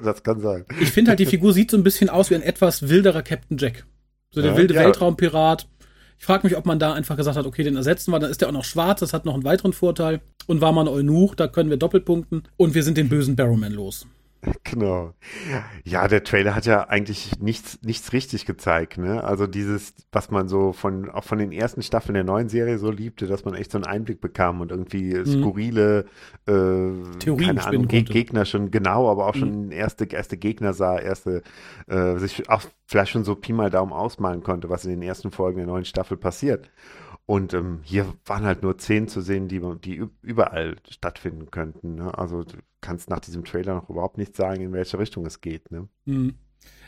Das kann sein.
Ich finde halt, die Figur sieht so ein bisschen aus wie ein etwas wilderer Captain Jack. So der ja, wilde ja. Weltraumpirat. Ich frage mich, ob man da einfach gesagt hat, okay, den ersetzen wir, dann ist der auch noch schwarz, das hat noch einen weiteren Vorteil. Und war man Eunuch, da können wir Doppelpunkten. Und wir sind den bösen Barrowman los.
Genau. Ja, der Trailer hat ja eigentlich nichts, nichts richtig gezeigt, ne? Also dieses, was man so von, auch von den ersten Staffeln der neuen Serie so liebte, dass man echt so einen Einblick bekam und irgendwie mhm. skurrile, äh, Theorien keine Ahnung, Ge Gegner schon, genau, aber auch schon mhm. erste, erste Gegner sah, erste, äh, sich auch vielleicht schon so Pi mal Daumen ausmalen konnte, was in den ersten Folgen der neuen Staffel passiert. Und ähm, hier waren halt nur zehn zu sehen, die, die überall stattfinden könnten. Ne? Also du kannst nach diesem Trailer noch überhaupt nicht sagen, in welche Richtung es geht. Ne?
Mhm.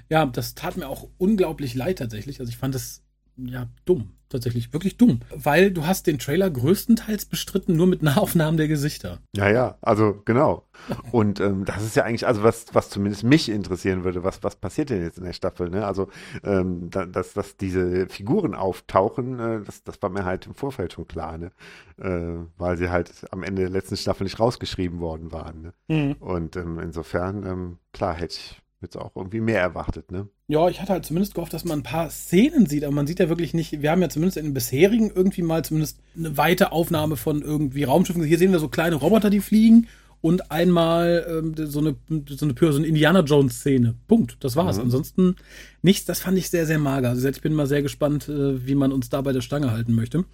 Ja, das tat mir auch unglaublich leid tatsächlich. Also ich fand es ja dumm tatsächlich wirklich dumm, weil du hast den Trailer größtenteils bestritten nur mit Nahaufnahmen der Gesichter.
Ja, ja, also genau. Und ähm, das ist ja eigentlich, also was, was zumindest mich interessieren würde, was, was passiert denn jetzt in der Staffel? Ne? Also, ähm, da, dass, dass diese Figuren auftauchen, äh, das, das war mir halt im Vorfeld schon klar, ne? Äh, weil sie halt am Ende der letzten Staffel nicht rausgeschrieben worden waren. Ne? Mhm. Und ähm, insofern, ähm, klar, hätte ich jetzt auch irgendwie mehr erwartet, ne?
Ja, ich hatte halt zumindest gehofft, dass man ein paar Szenen sieht, aber man sieht ja wirklich nicht, wir haben ja zumindest in den bisherigen irgendwie mal zumindest eine weite Aufnahme von irgendwie Raumschiffen. Hier sehen wir so kleine Roboter, die fliegen und einmal ähm, so eine so eine, so eine Indiana Jones Szene. Punkt. Das war's. Mhm. Ansonsten nichts. Das fand ich sehr sehr mager. Also ich bin mal sehr gespannt, äh, wie man uns da bei der Stange halten möchte.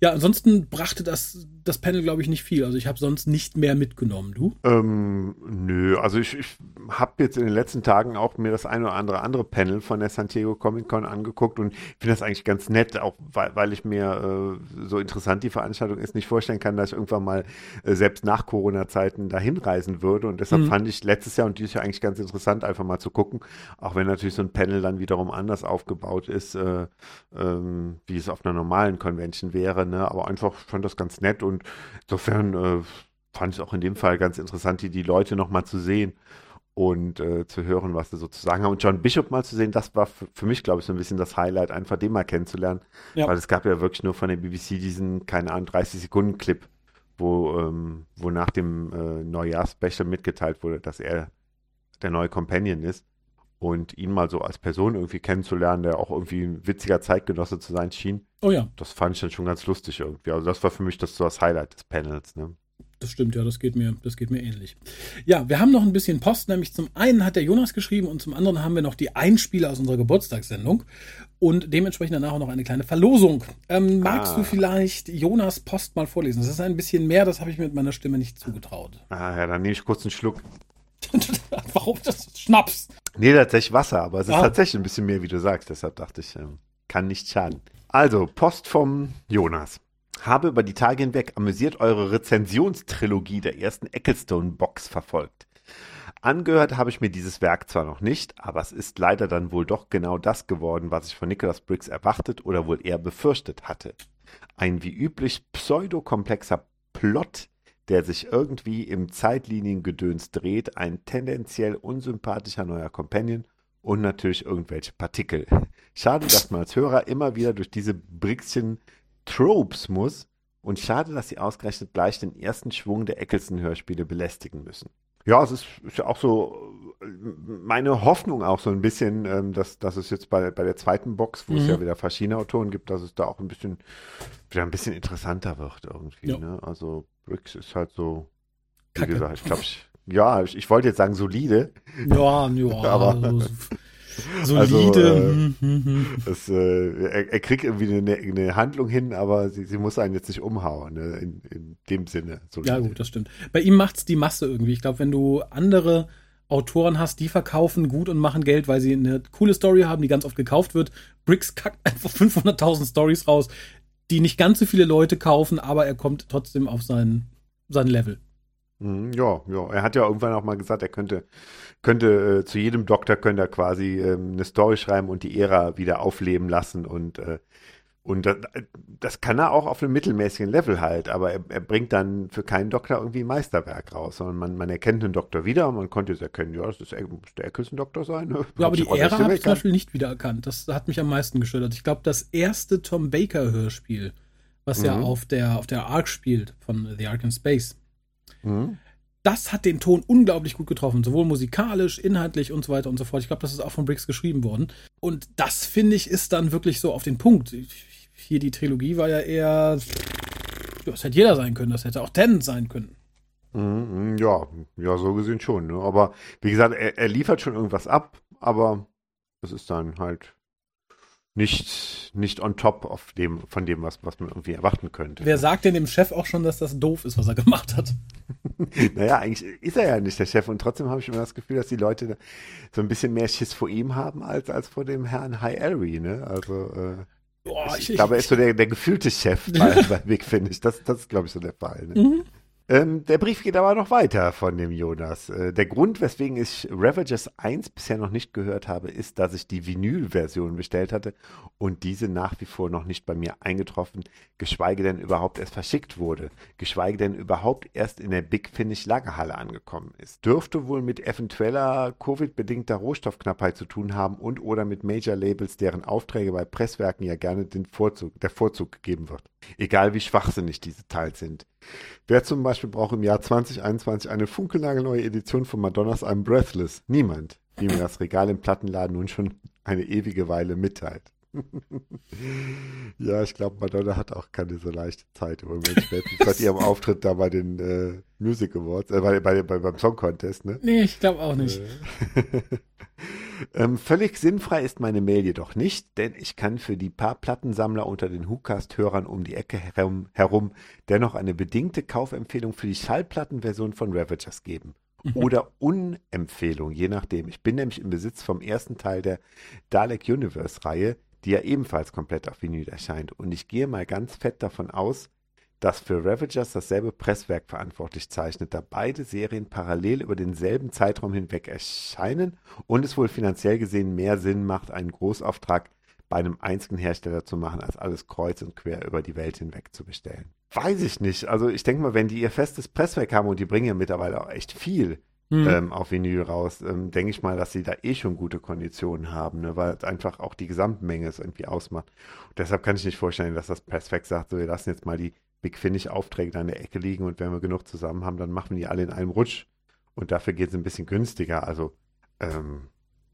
Ja, ansonsten brachte das das Panel glaube ich nicht viel. Also ich habe sonst nicht mehr mitgenommen. Du?
Ähm, nö. Also ich, ich habe jetzt in den letzten Tagen auch mir das ein oder andere andere Panel von der San Diego Comic Con angeguckt und finde das eigentlich ganz nett, auch weil, weil ich mir äh, so interessant die Veranstaltung ist, nicht vorstellen kann, dass ich irgendwann mal äh, selbst nach Corona-Zeiten dahin reisen würde. Und deshalb mhm. fand ich letztes Jahr und dieses Jahr eigentlich ganz interessant, einfach mal zu gucken, auch wenn natürlich so ein Panel dann wiederum anders aufgebaut ist, äh, ähm, wie es auf einer normalen Convention wäre. Ne? Aber einfach fand das ganz nett und insofern äh, fand ich es auch in dem Fall ganz interessant, die, die Leute nochmal zu sehen. und äh, zu hören, was sie so zu sagen haben. Und John Bishop mal zu sehen, das war für, für mich, glaube ich, so ein bisschen das Highlight, einfach den mal kennenzulernen. Ja. Weil es gab ja wirklich nur von der BBC diesen, keine Ahnung, 30-Sekunden-Clip, wo, ähm, wo nach dem äh, Neujahrs-Special mitgeteilt wurde, dass er der neue Companion ist. Und ihn mal so als Person irgendwie kennenzulernen, der auch irgendwie ein witziger Zeitgenosse zu sein schien.
Oh ja.
Das fand ich dann schon ganz lustig irgendwie. Also das war für mich das, so das Highlight des Panels. Ne?
Das stimmt, ja, das geht mir, das geht mir ähnlich. Ja, wir haben noch ein bisschen Post, nämlich zum einen hat der Jonas geschrieben und zum anderen haben wir noch die Einspieler aus unserer Geburtstagssendung und dementsprechend danach auch noch eine kleine Verlosung. Ähm, magst ah. du vielleicht Jonas Post mal vorlesen? Das ist ein bisschen mehr, das habe ich mir mit meiner Stimme nicht zugetraut.
Ah ja, dann nehme ich kurz einen Schluck.
Warum das Schnaps?
Nee, tatsächlich Wasser, aber es ist ah. tatsächlich ein bisschen mehr, wie du sagst. Deshalb dachte ich, ähm, kann nicht schaden. Also, Post vom Jonas habe über die Tage hinweg amüsiert eure Rezensionstrilogie der ersten Ecclestone-Box verfolgt. Angehört habe ich mir dieses Werk zwar noch nicht, aber es ist leider dann wohl doch genau das geworden, was ich von Nicholas Briggs erwartet oder wohl eher befürchtet hatte. Ein wie üblich pseudokomplexer Plot, der sich irgendwie im Zeitliniengedöns dreht, ein tendenziell unsympathischer neuer Companion und natürlich irgendwelche Partikel. Schade, dass man als Hörer immer wieder durch diese Brickschen Tropes muss. Und schade, dass sie ausgerechnet gleich den ersten Schwung der Eccleston-Hörspiele belästigen müssen. Ja, es ist, ist, ja auch so äh, meine Hoffnung auch so ein bisschen, ähm, dass, dass es jetzt bei, bei der zweiten Box, wo mhm. es ja wieder verschiedene Autoren gibt, dass es da auch ein bisschen wieder ein bisschen interessanter wird irgendwie. Ja. Ne? Also Bricks ist halt so, wie Kacke. gesagt, ich glaube, ich, ja, ich, ich wollte jetzt sagen solide.
Ja, ja, aber also,
Solide. Also, äh, hm, hm, hm. das, äh, er, er, kriegt irgendwie eine, eine, Handlung hin, aber sie, sie muss einen jetzt nicht umhauen, ne? in, in, dem Sinne.
Solide. Ja, gut, das stimmt. Bei ihm macht es die Masse irgendwie. Ich glaube, wenn du andere Autoren hast, die verkaufen gut und machen Geld, weil sie eine coole Story haben, die ganz oft gekauft wird. Briggs kackt einfach 500.000 Stories raus, die nicht ganz so viele Leute kaufen, aber er kommt trotzdem auf sein, sein Level.
Mhm, ja, ja. Er hat ja irgendwann auch mal gesagt, er könnte, könnte äh, zu jedem Doktor könnte er quasi ähm, eine Story schreiben und die Ära wieder aufleben lassen und äh, und das, das, kann er auch auf einem mittelmäßigen Level halt, aber er, er, bringt dann für keinen Doktor irgendwie ein Meisterwerk raus, sondern man, man erkennt den Doktor wieder und man konnte es erkennen, ja, das ist, muss der Eccleston-Doktor sein. Ne?
Ja, aber die Ära habe ich zum Beispiel nicht wiedererkannt. Das hat mich am meisten gestört. Ich glaube, das erste Tom Baker-Hörspiel, was mhm. ja auf der, auf der Ark spielt, von The Ark in Space, Mhm. Das hat den Ton unglaublich gut getroffen, sowohl musikalisch, inhaltlich und so weiter und so fort. Ich glaube, das ist auch von Briggs geschrieben worden. Und das, finde ich, ist dann wirklich so auf den Punkt. Hier die Trilogie war ja eher, das hätte jeder sein können, das hätte auch Tennant sein können.
Mhm, ja, ja, so gesehen schon. Ne? Aber wie gesagt, er, er liefert schon irgendwas ab, aber das ist dann halt nicht, nicht on top of dem, von dem, was, was man irgendwie erwarten könnte.
Wer sagt denn dem Chef auch schon, dass das doof ist, was er gemacht hat?
naja, eigentlich ist er ja nicht der Chef und trotzdem habe ich immer das Gefühl, dass die Leute so ein bisschen mehr Schiss vor ihm haben als, als vor dem Herrn High Elry, ne? Also, äh, Boah, ich, ich, glaube, er ist so der, der gefühlte Chef bei, bei Big Finish. Das, das ist, glaube ich, so der Fall. Ne? Mhm. Ähm, der Brief geht aber noch weiter von dem Jonas. Äh, der Grund, weswegen ich Ravagers 1 bisher noch nicht gehört habe, ist, dass ich die Vinyl-Version bestellt hatte und diese nach wie vor noch nicht bei mir eingetroffen, geschweige denn überhaupt erst verschickt wurde, geschweige denn überhaupt erst in der Big Finish Lagerhalle angekommen ist. Dürfte wohl mit eventueller Covid-bedingter Rohstoffknappheit zu tun haben und oder mit Major-Labels, deren Aufträge bei Presswerken ja gerne den Vorzug, der Vorzug gegeben wird. Egal wie schwachsinnig diese Teils sind. Wer zum Beispiel braucht im Jahr 2021 eine funkelnagelneue Edition von Madonnas I'm Breathless? Niemand, wie mir das Regal im Plattenladen nun schon eine ewige Weile mitteilt. ja, ich glaube, Madonna hat auch keine so leichte Zeit im Moment. Seit ihrem Auftritt da bei den äh, Music Awards, äh, bei, bei, bei, beim Song Contest, ne?
Nee, ich glaube auch nicht.
Äh. ähm, völlig sinnfrei ist meine Mail jedoch nicht, denn ich kann für die paar Plattensammler unter den Hookast-Hörern um die Ecke herum, herum dennoch eine bedingte Kaufempfehlung für die Schallplattenversion von Ravagers geben. Mhm. Oder Unempfehlung, je nachdem. Ich bin nämlich im Besitz vom ersten Teil der Dalek Universe-Reihe, die ja ebenfalls komplett auf Vinyl erscheint. Und ich gehe mal ganz fett davon aus, dass für Ravagers dasselbe Presswerk verantwortlich zeichnet, da beide Serien parallel über denselben Zeitraum hinweg erscheinen und es wohl finanziell gesehen mehr Sinn macht, einen Großauftrag bei einem einzigen Hersteller zu machen, als alles kreuz und quer über die Welt hinweg zu bestellen. Weiß ich nicht. Also ich denke mal, wenn die ihr festes Presswerk haben und die bringen ja mittlerweile auch echt viel, mhm. ähm, auf Vinyl raus. Ähm, Denke ich mal, dass sie da eh schon gute Konditionen haben, ne? weil einfach auch die Gesamtmenge es irgendwie ausmacht. Und deshalb kann ich nicht vorstellen, dass das Perfekt sagt, so wir lassen jetzt mal die Big Finish-Aufträge da in der Ecke liegen und wenn wir genug zusammen haben, dann machen wir die alle in einem Rutsch. Und dafür geht es ein bisschen günstiger. Also ähm,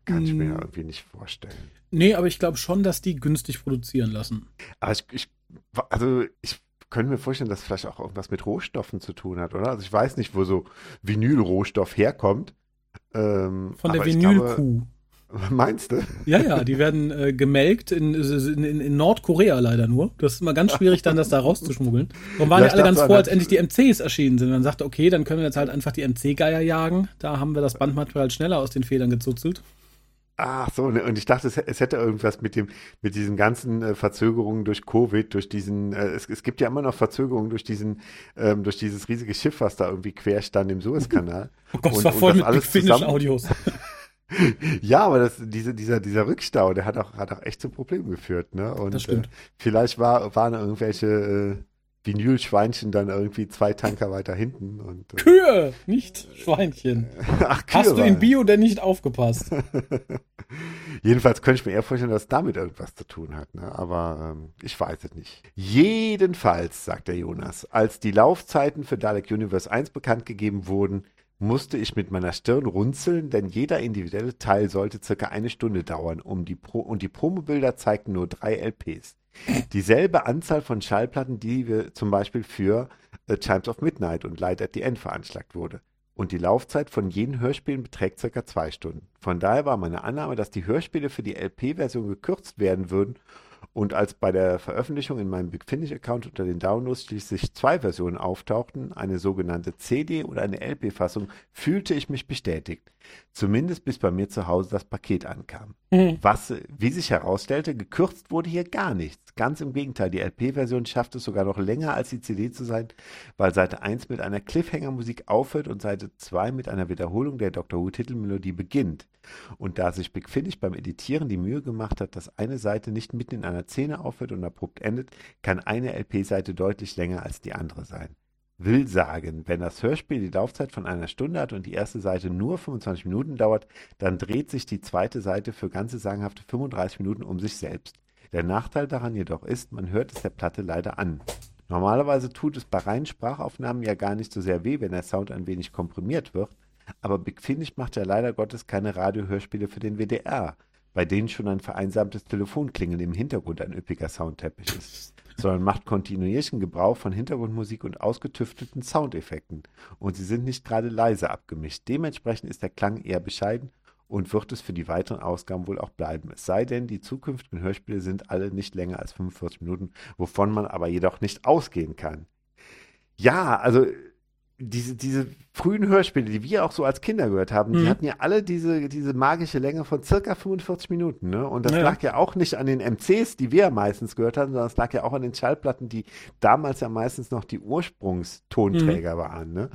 kann ich mir hm. irgendwie nicht vorstellen.
Nee, aber ich glaube schon, dass die günstig produzieren lassen.
Aber ich, ich also ich könnte mir vorstellen, dass vielleicht auch irgendwas mit Rohstoffen zu tun hat, oder? Also ich weiß nicht, wo so Vinylrohstoff herkommt.
Ähm, Von der Vinylkuh.
Meinst du?
Ja, ja, die werden äh, gemelkt in, in, in, Nordkorea leider nur. Das ist immer ganz schwierig, dann das da rauszuschmuggeln. Darum waren ja, alle ganz froh, als endlich die MCs erschienen sind. Man sagte, okay, dann können wir jetzt halt einfach die MC-Geier jagen. Da haben wir das Bandmaterial schneller aus den Federn gezuzelt.
Ach so, ne, und ich dachte, es, es, hätte irgendwas mit dem, mit diesen ganzen äh, Verzögerungen durch Covid, durch diesen, äh, es, es, gibt ja immer noch Verzögerungen durch diesen, ähm, durch dieses riesige Schiff, was da irgendwie quer stand im Suezkanal.
Oh Gott, und, es war voll mit
Big Finish Audios. ja, aber das, diese, dieser, dieser Rückstau, der hat auch, hat auch echt zu Problemen geführt, ne? Und,
das stimmt. Äh,
vielleicht war, waren irgendwelche äh, Vinylschweinchen dann irgendwie zwei Tanker weiter hinten. Und,
äh, Kühe, nicht Schweinchen. Ach, Kühe Hast du in Bio denn nicht aufgepasst?
Jedenfalls könnte ich mir eher vorstellen, dass damit irgendwas zu tun hat. Ne? Aber ähm, ich weiß es nicht. Jedenfalls, sagt der Jonas, als die Laufzeiten für Dalek Universe 1 bekannt gegeben wurden, musste ich mit meiner Stirn runzeln, denn jeder individuelle Teil sollte circa eine Stunde dauern um die Pro und die Promobilder zeigten nur drei LPs. Dieselbe Anzahl von Schallplatten, die wir zum Beispiel für The Chimes of Midnight und Light at the End veranschlagt wurde. Und die Laufzeit von jenen Hörspielen beträgt circa zwei Stunden. Von daher war meine Annahme, dass die Hörspiele für die LP-Version gekürzt werden würden und als bei der Veröffentlichung in meinem Big Finish-Account unter den Downloads schließlich zwei Versionen auftauchten, eine sogenannte CD oder eine LP-Fassung, fühlte ich mich bestätigt. Zumindest bis bei mir zu Hause das Paket ankam. Mhm. Was, wie sich herausstellte, gekürzt wurde hier gar nichts. Ganz im Gegenteil, die LP-Version schafft es sogar noch länger als die CD zu sein, weil Seite 1 mit einer Cliffhanger-Musik aufhört und Seite 2 mit einer Wiederholung der Doctor Who-Titelmelodie beginnt. Und da sich Big Finish beim Editieren die Mühe gemacht hat, dass eine Seite nicht mitten in einer Szene aufhört und abrupt endet, kann eine LP-Seite deutlich länger als die andere sein. Will sagen, wenn das Hörspiel die Laufzeit von einer Stunde hat und die erste Seite nur 25 Minuten dauert, dann dreht sich die zweite Seite für ganze sagenhafte 35 Minuten um sich selbst. Der Nachteil daran jedoch ist, man hört es der Platte leider an. Normalerweise tut es bei reinen Sprachaufnahmen ja gar nicht so sehr weh, wenn der Sound ein wenig komprimiert wird, aber Big Finish macht ja leider Gottes keine Radiohörspiele für den WDR, bei denen schon ein vereinsamtes Telefonklingeln im Hintergrund ein üppiger Soundteppich ist, sondern macht kontinuierlichen Gebrauch von Hintergrundmusik und ausgetüfteten Soundeffekten. Und sie sind nicht gerade leise abgemischt. Dementsprechend ist der Klang eher bescheiden und wird es für die weiteren Ausgaben wohl auch bleiben. Es sei denn, die zukünftigen Hörspiele sind alle nicht länger als 45 Minuten, wovon man aber jedoch nicht ausgehen kann. Ja, also diese, diese frühen Hörspiele, die wir auch so als Kinder gehört haben, mhm. die hatten ja alle diese, diese magische Länge von circa 45 Minuten. Ne? Und das ja. lag ja auch nicht an den MCs, die wir meistens gehört haben, sondern es lag ja auch an den Schallplatten, die damals ja meistens noch die Ursprungstonträger mhm. waren. Ne?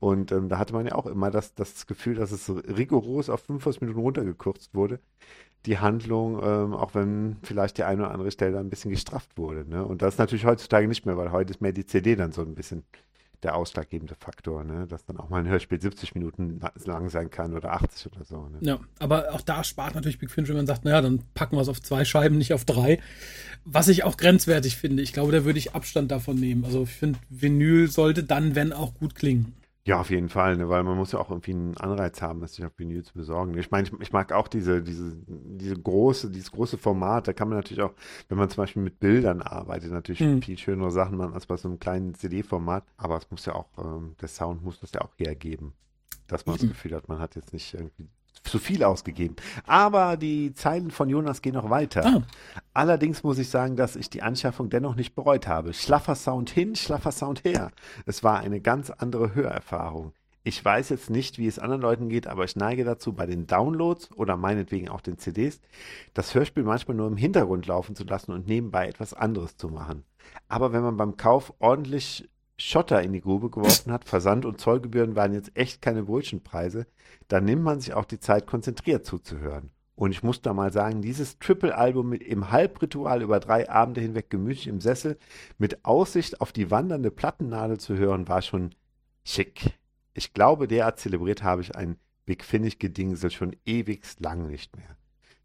Und ähm, da hatte man ja auch immer das, das Gefühl, dass es rigoros auf 45 Minuten runtergekürzt wurde. Die Handlung, ähm, auch wenn vielleicht die eine oder andere Stelle ein bisschen gestrafft wurde. Ne? Und das ist natürlich heutzutage nicht mehr, weil heute ist mehr die CD dann so ein bisschen der ausschlaggebende Faktor, ne? dass dann auch mal ein Hörspiel 70 Minuten lang sein kann oder 80 oder so. Ne?
Ja, aber auch da spart natürlich Big Finish, wenn man sagt, naja, dann packen wir es auf zwei Scheiben, nicht auf drei. Was ich auch grenzwertig finde. Ich glaube, da würde ich Abstand davon nehmen. Also ich finde, Vinyl sollte dann, wenn auch gut klingen.
Ja, auf jeden Fall, ne, weil man muss ja auch irgendwie einen Anreiz haben, es sich auf Vinyl zu besorgen. Ich meine, ich, ich, mag auch diese, diese, diese große, dieses große Format. Da kann man natürlich auch, wenn man zum Beispiel mit Bildern arbeitet, natürlich mhm. viel schönere Sachen machen als bei so einem kleinen CD-Format. Aber es muss ja auch, ähm, der Sound muss das ja auch hergeben, dass man mhm. das Gefühl hat, man hat jetzt nicht irgendwie zu viel ausgegeben. Aber die Zeilen von Jonas gehen noch weiter. Ah. Allerdings muss ich sagen, dass ich die Anschaffung dennoch nicht bereut habe. Schlaffer Sound hin, schlaffer Sound her. Es war eine ganz andere Hörerfahrung. Ich weiß jetzt nicht, wie es anderen Leuten geht, aber ich neige dazu, bei den Downloads oder meinetwegen auch den CDs, das Hörspiel manchmal nur im Hintergrund laufen zu lassen und nebenbei etwas anderes zu machen. Aber wenn man beim Kauf ordentlich Schotter in die Grube geworfen hat, Versand und Zollgebühren waren jetzt echt keine Brötchenpreise, dann nimmt man sich auch die Zeit, konzentriert zuzuhören. Und ich muss da mal sagen, dieses Triple-Album im Halbritual über drei Abende hinweg gemütlich im Sessel mit Aussicht auf die wandernde Plattennadel zu hören, war schon schick. Ich glaube, derart zelebriert habe ich ein Big Finish-Gedingsel schon ewig lang nicht mehr.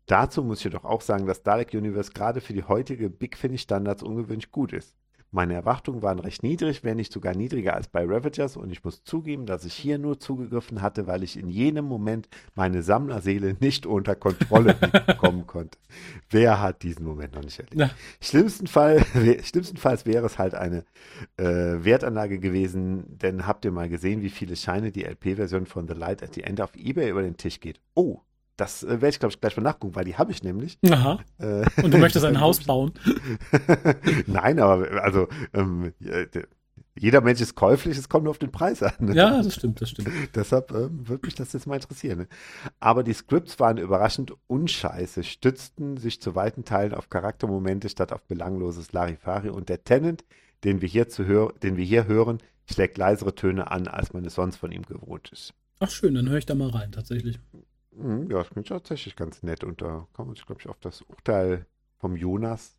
Dazu muss ich jedoch auch sagen, dass Dalek Universe gerade für die heutige Big Finish-Standards ungewöhnlich gut ist. Meine Erwartungen waren recht niedrig, wenn nicht sogar niedriger als bei Ravagers und ich muss zugeben, dass ich hier nur zugegriffen hatte, weil ich in jenem Moment meine Sammlerseele nicht unter Kontrolle bekommen konnte. Wer hat diesen Moment noch nicht erlebt? Ja. Schlimmsten Fall, schlimmstenfalls wäre es halt eine äh, Wertanlage gewesen, denn habt ihr mal gesehen, wie viele Scheine die LP-Version von The Light at the End auf Ebay über den Tisch geht? Oh, das äh, werde ich, glaube ich, gleich mal nachgucken, weil die habe ich nämlich.
Aha. Äh, Und du möchtest ein Haus bauen?
Nein, aber also ähm, jeder Mensch ist käuflich, es kommt nur auf den Preis an.
Ne? Ja, das stimmt, das stimmt.
Deshalb ähm, würde mich das jetzt mal interessieren. Ne? Aber die Scripts waren überraschend unscheiße, stützten sich zu weiten Teilen auf Charaktermomente statt auf belangloses Larifari und der Tenant, den wir hier, zu hör den wir hier hören, schlägt leisere Töne an, als man es sonst von ihm gewohnt ist.
Ach schön, dann höre ich da mal rein, tatsächlich.
Mhm, ja, das klingt tatsächlich ganz nett und da kann man sich, glaube ich, auf das Urteil vom Jonas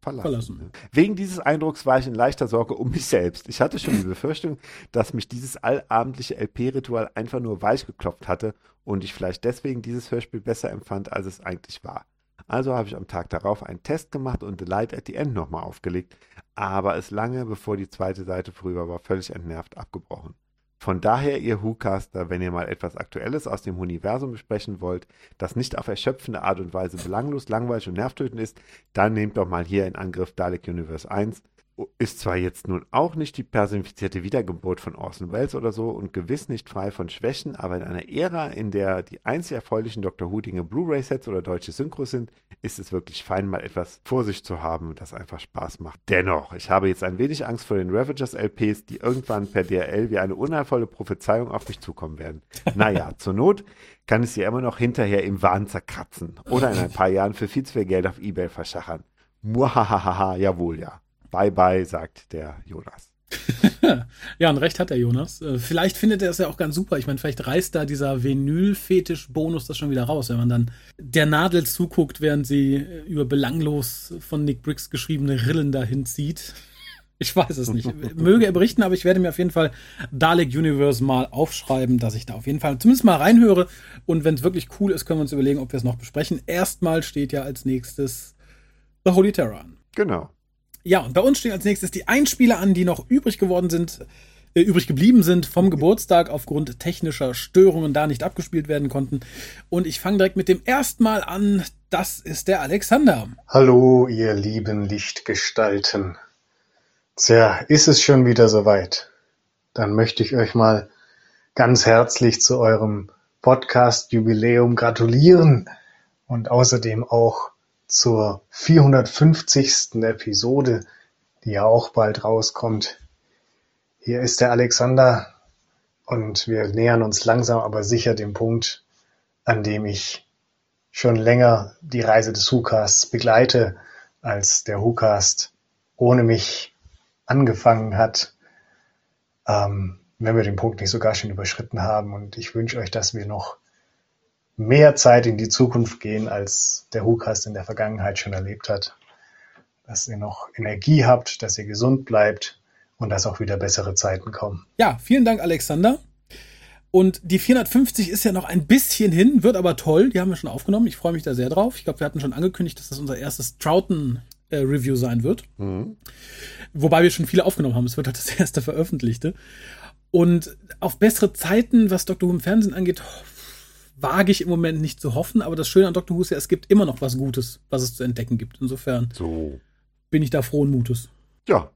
verlassen. verlassen. Ne? Wegen dieses Eindrucks war ich in leichter Sorge um mich selbst. Ich hatte schon die Befürchtung, dass mich dieses allabendliche LP-Ritual einfach nur weich geklopft hatte und ich vielleicht deswegen dieses Hörspiel besser empfand, als es eigentlich war. Also habe ich am Tag darauf einen Test gemacht und The Light at the End nochmal aufgelegt, aber es lange bevor die zweite Seite vorüber war, völlig entnervt abgebrochen. Von daher, ihr Whocaster, wenn ihr mal etwas Aktuelles aus dem Universum besprechen wollt, das nicht auf erschöpfende Art und Weise belanglos, langweilig und nervtötend ist, dann nehmt doch mal hier in Angriff Dalek Universe 1 ist zwar jetzt nun auch nicht die personifizierte Wiedergeburt von Orson Welles oder so und gewiss nicht frei von Schwächen, aber in einer Ära, in der die einzig erfreulichen Dr. Who Dinge Blu-ray-Sets oder deutsche Synchros sind, ist es wirklich fein, mal etwas vor sich zu haben, das einfach Spaß macht. Dennoch, ich habe jetzt ein wenig Angst vor den Ravagers LPs, die irgendwann per DRL wie eine unheilvolle Prophezeiung auf mich zukommen werden. Naja, zur Not kann es ja immer noch hinterher im Wahn zerkratzen oder in ein paar Jahren für viel zu viel Geld auf Ebay verschachern. Muahahaha, jawohl, ja. Bye bye, sagt der Jonas.
ja, und recht hat der Jonas. Äh, vielleicht findet er es ja auch ganz super. Ich meine, vielleicht reißt da dieser Vinyl-Fetisch-Bonus das schon wieder raus, wenn man dann der Nadel zuguckt, während sie äh, über belanglos von Nick Briggs geschriebene Rillen dahin zieht. Ich weiß es nicht. Möge er berichten, aber ich werde mir auf jeden Fall Dalek Universe mal aufschreiben, dass ich da auf jeden Fall zumindest mal reinhöre. Und wenn es wirklich cool ist, können wir uns überlegen, ob wir es noch besprechen. Erstmal steht ja als nächstes The Holy Terror an.
Genau.
Ja, und bei uns stehen als nächstes die Einspieler an, die noch übrig geworden sind, äh, übrig geblieben sind vom Geburtstag aufgrund technischer Störungen da nicht abgespielt werden konnten. Und ich fange direkt mit dem ersten Mal an. Das ist der Alexander.
Hallo, ihr lieben Lichtgestalten. Tja, ist es schon wieder soweit? Dann möchte ich euch mal ganz herzlich zu eurem Podcast-Jubiläum gratulieren und außerdem auch zur vierhundertfünfzigsten Episode, die ja auch bald rauskommt. Hier ist der Alexander und wir nähern uns langsam aber sicher dem Punkt, an dem ich schon länger die Reise des WhoCasts begleite, als der WhoCast ohne mich angefangen hat. Ähm, wenn wir den Punkt nicht sogar schon überschritten haben. Und ich wünsche euch, dass wir noch mehr Zeit in die Zukunft gehen, als der Hukast in der Vergangenheit schon erlebt hat. Dass ihr noch Energie habt, dass ihr gesund bleibt und dass auch wieder bessere Zeiten kommen.
Ja, vielen Dank, Alexander. Und die 450 ist ja noch ein bisschen hin, wird aber toll. Die haben wir schon aufgenommen. Ich freue mich da sehr drauf. Ich glaube, wir hatten schon angekündigt, dass das unser erstes Troughton-Review sein wird. Mhm. Wobei wir schon viele aufgenommen haben. Es wird halt das erste veröffentlichte. Und auf bessere Zeiten, was Dr. Who im Fernsehen angeht, wage ich im Moment nicht zu hoffen, aber das Schöne an Dr. Who ist ja, es gibt immer noch was Gutes, was es zu entdecken gibt. Insofern
so.
bin ich da frohen Mutes.
Ja.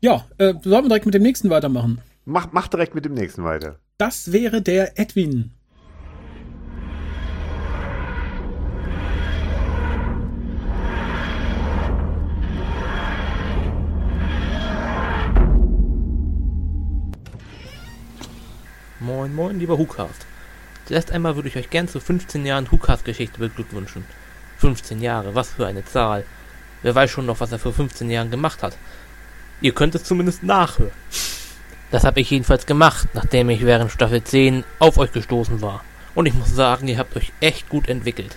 Ja, äh, sollen wir direkt mit dem nächsten weitermachen?
Mach, mach direkt mit dem nächsten weiter.
Das wäre der Edwin.
Moin, moin, lieber Hukast. Zuerst einmal würde ich euch gern zu 15 Jahren Hukas-Geschichte beglückwünschen. 15 Jahre, was für eine Zahl. Wer weiß schon noch, was er vor 15 Jahren gemacht hat. Ihr könnt es zumindest nachhören. Das habe ich jedenfalls gemacht, nachdem ich während Staffel 10 auf euch gestoßen war. Und ich muss sagen, ihr habt euch echt gut entwickelt.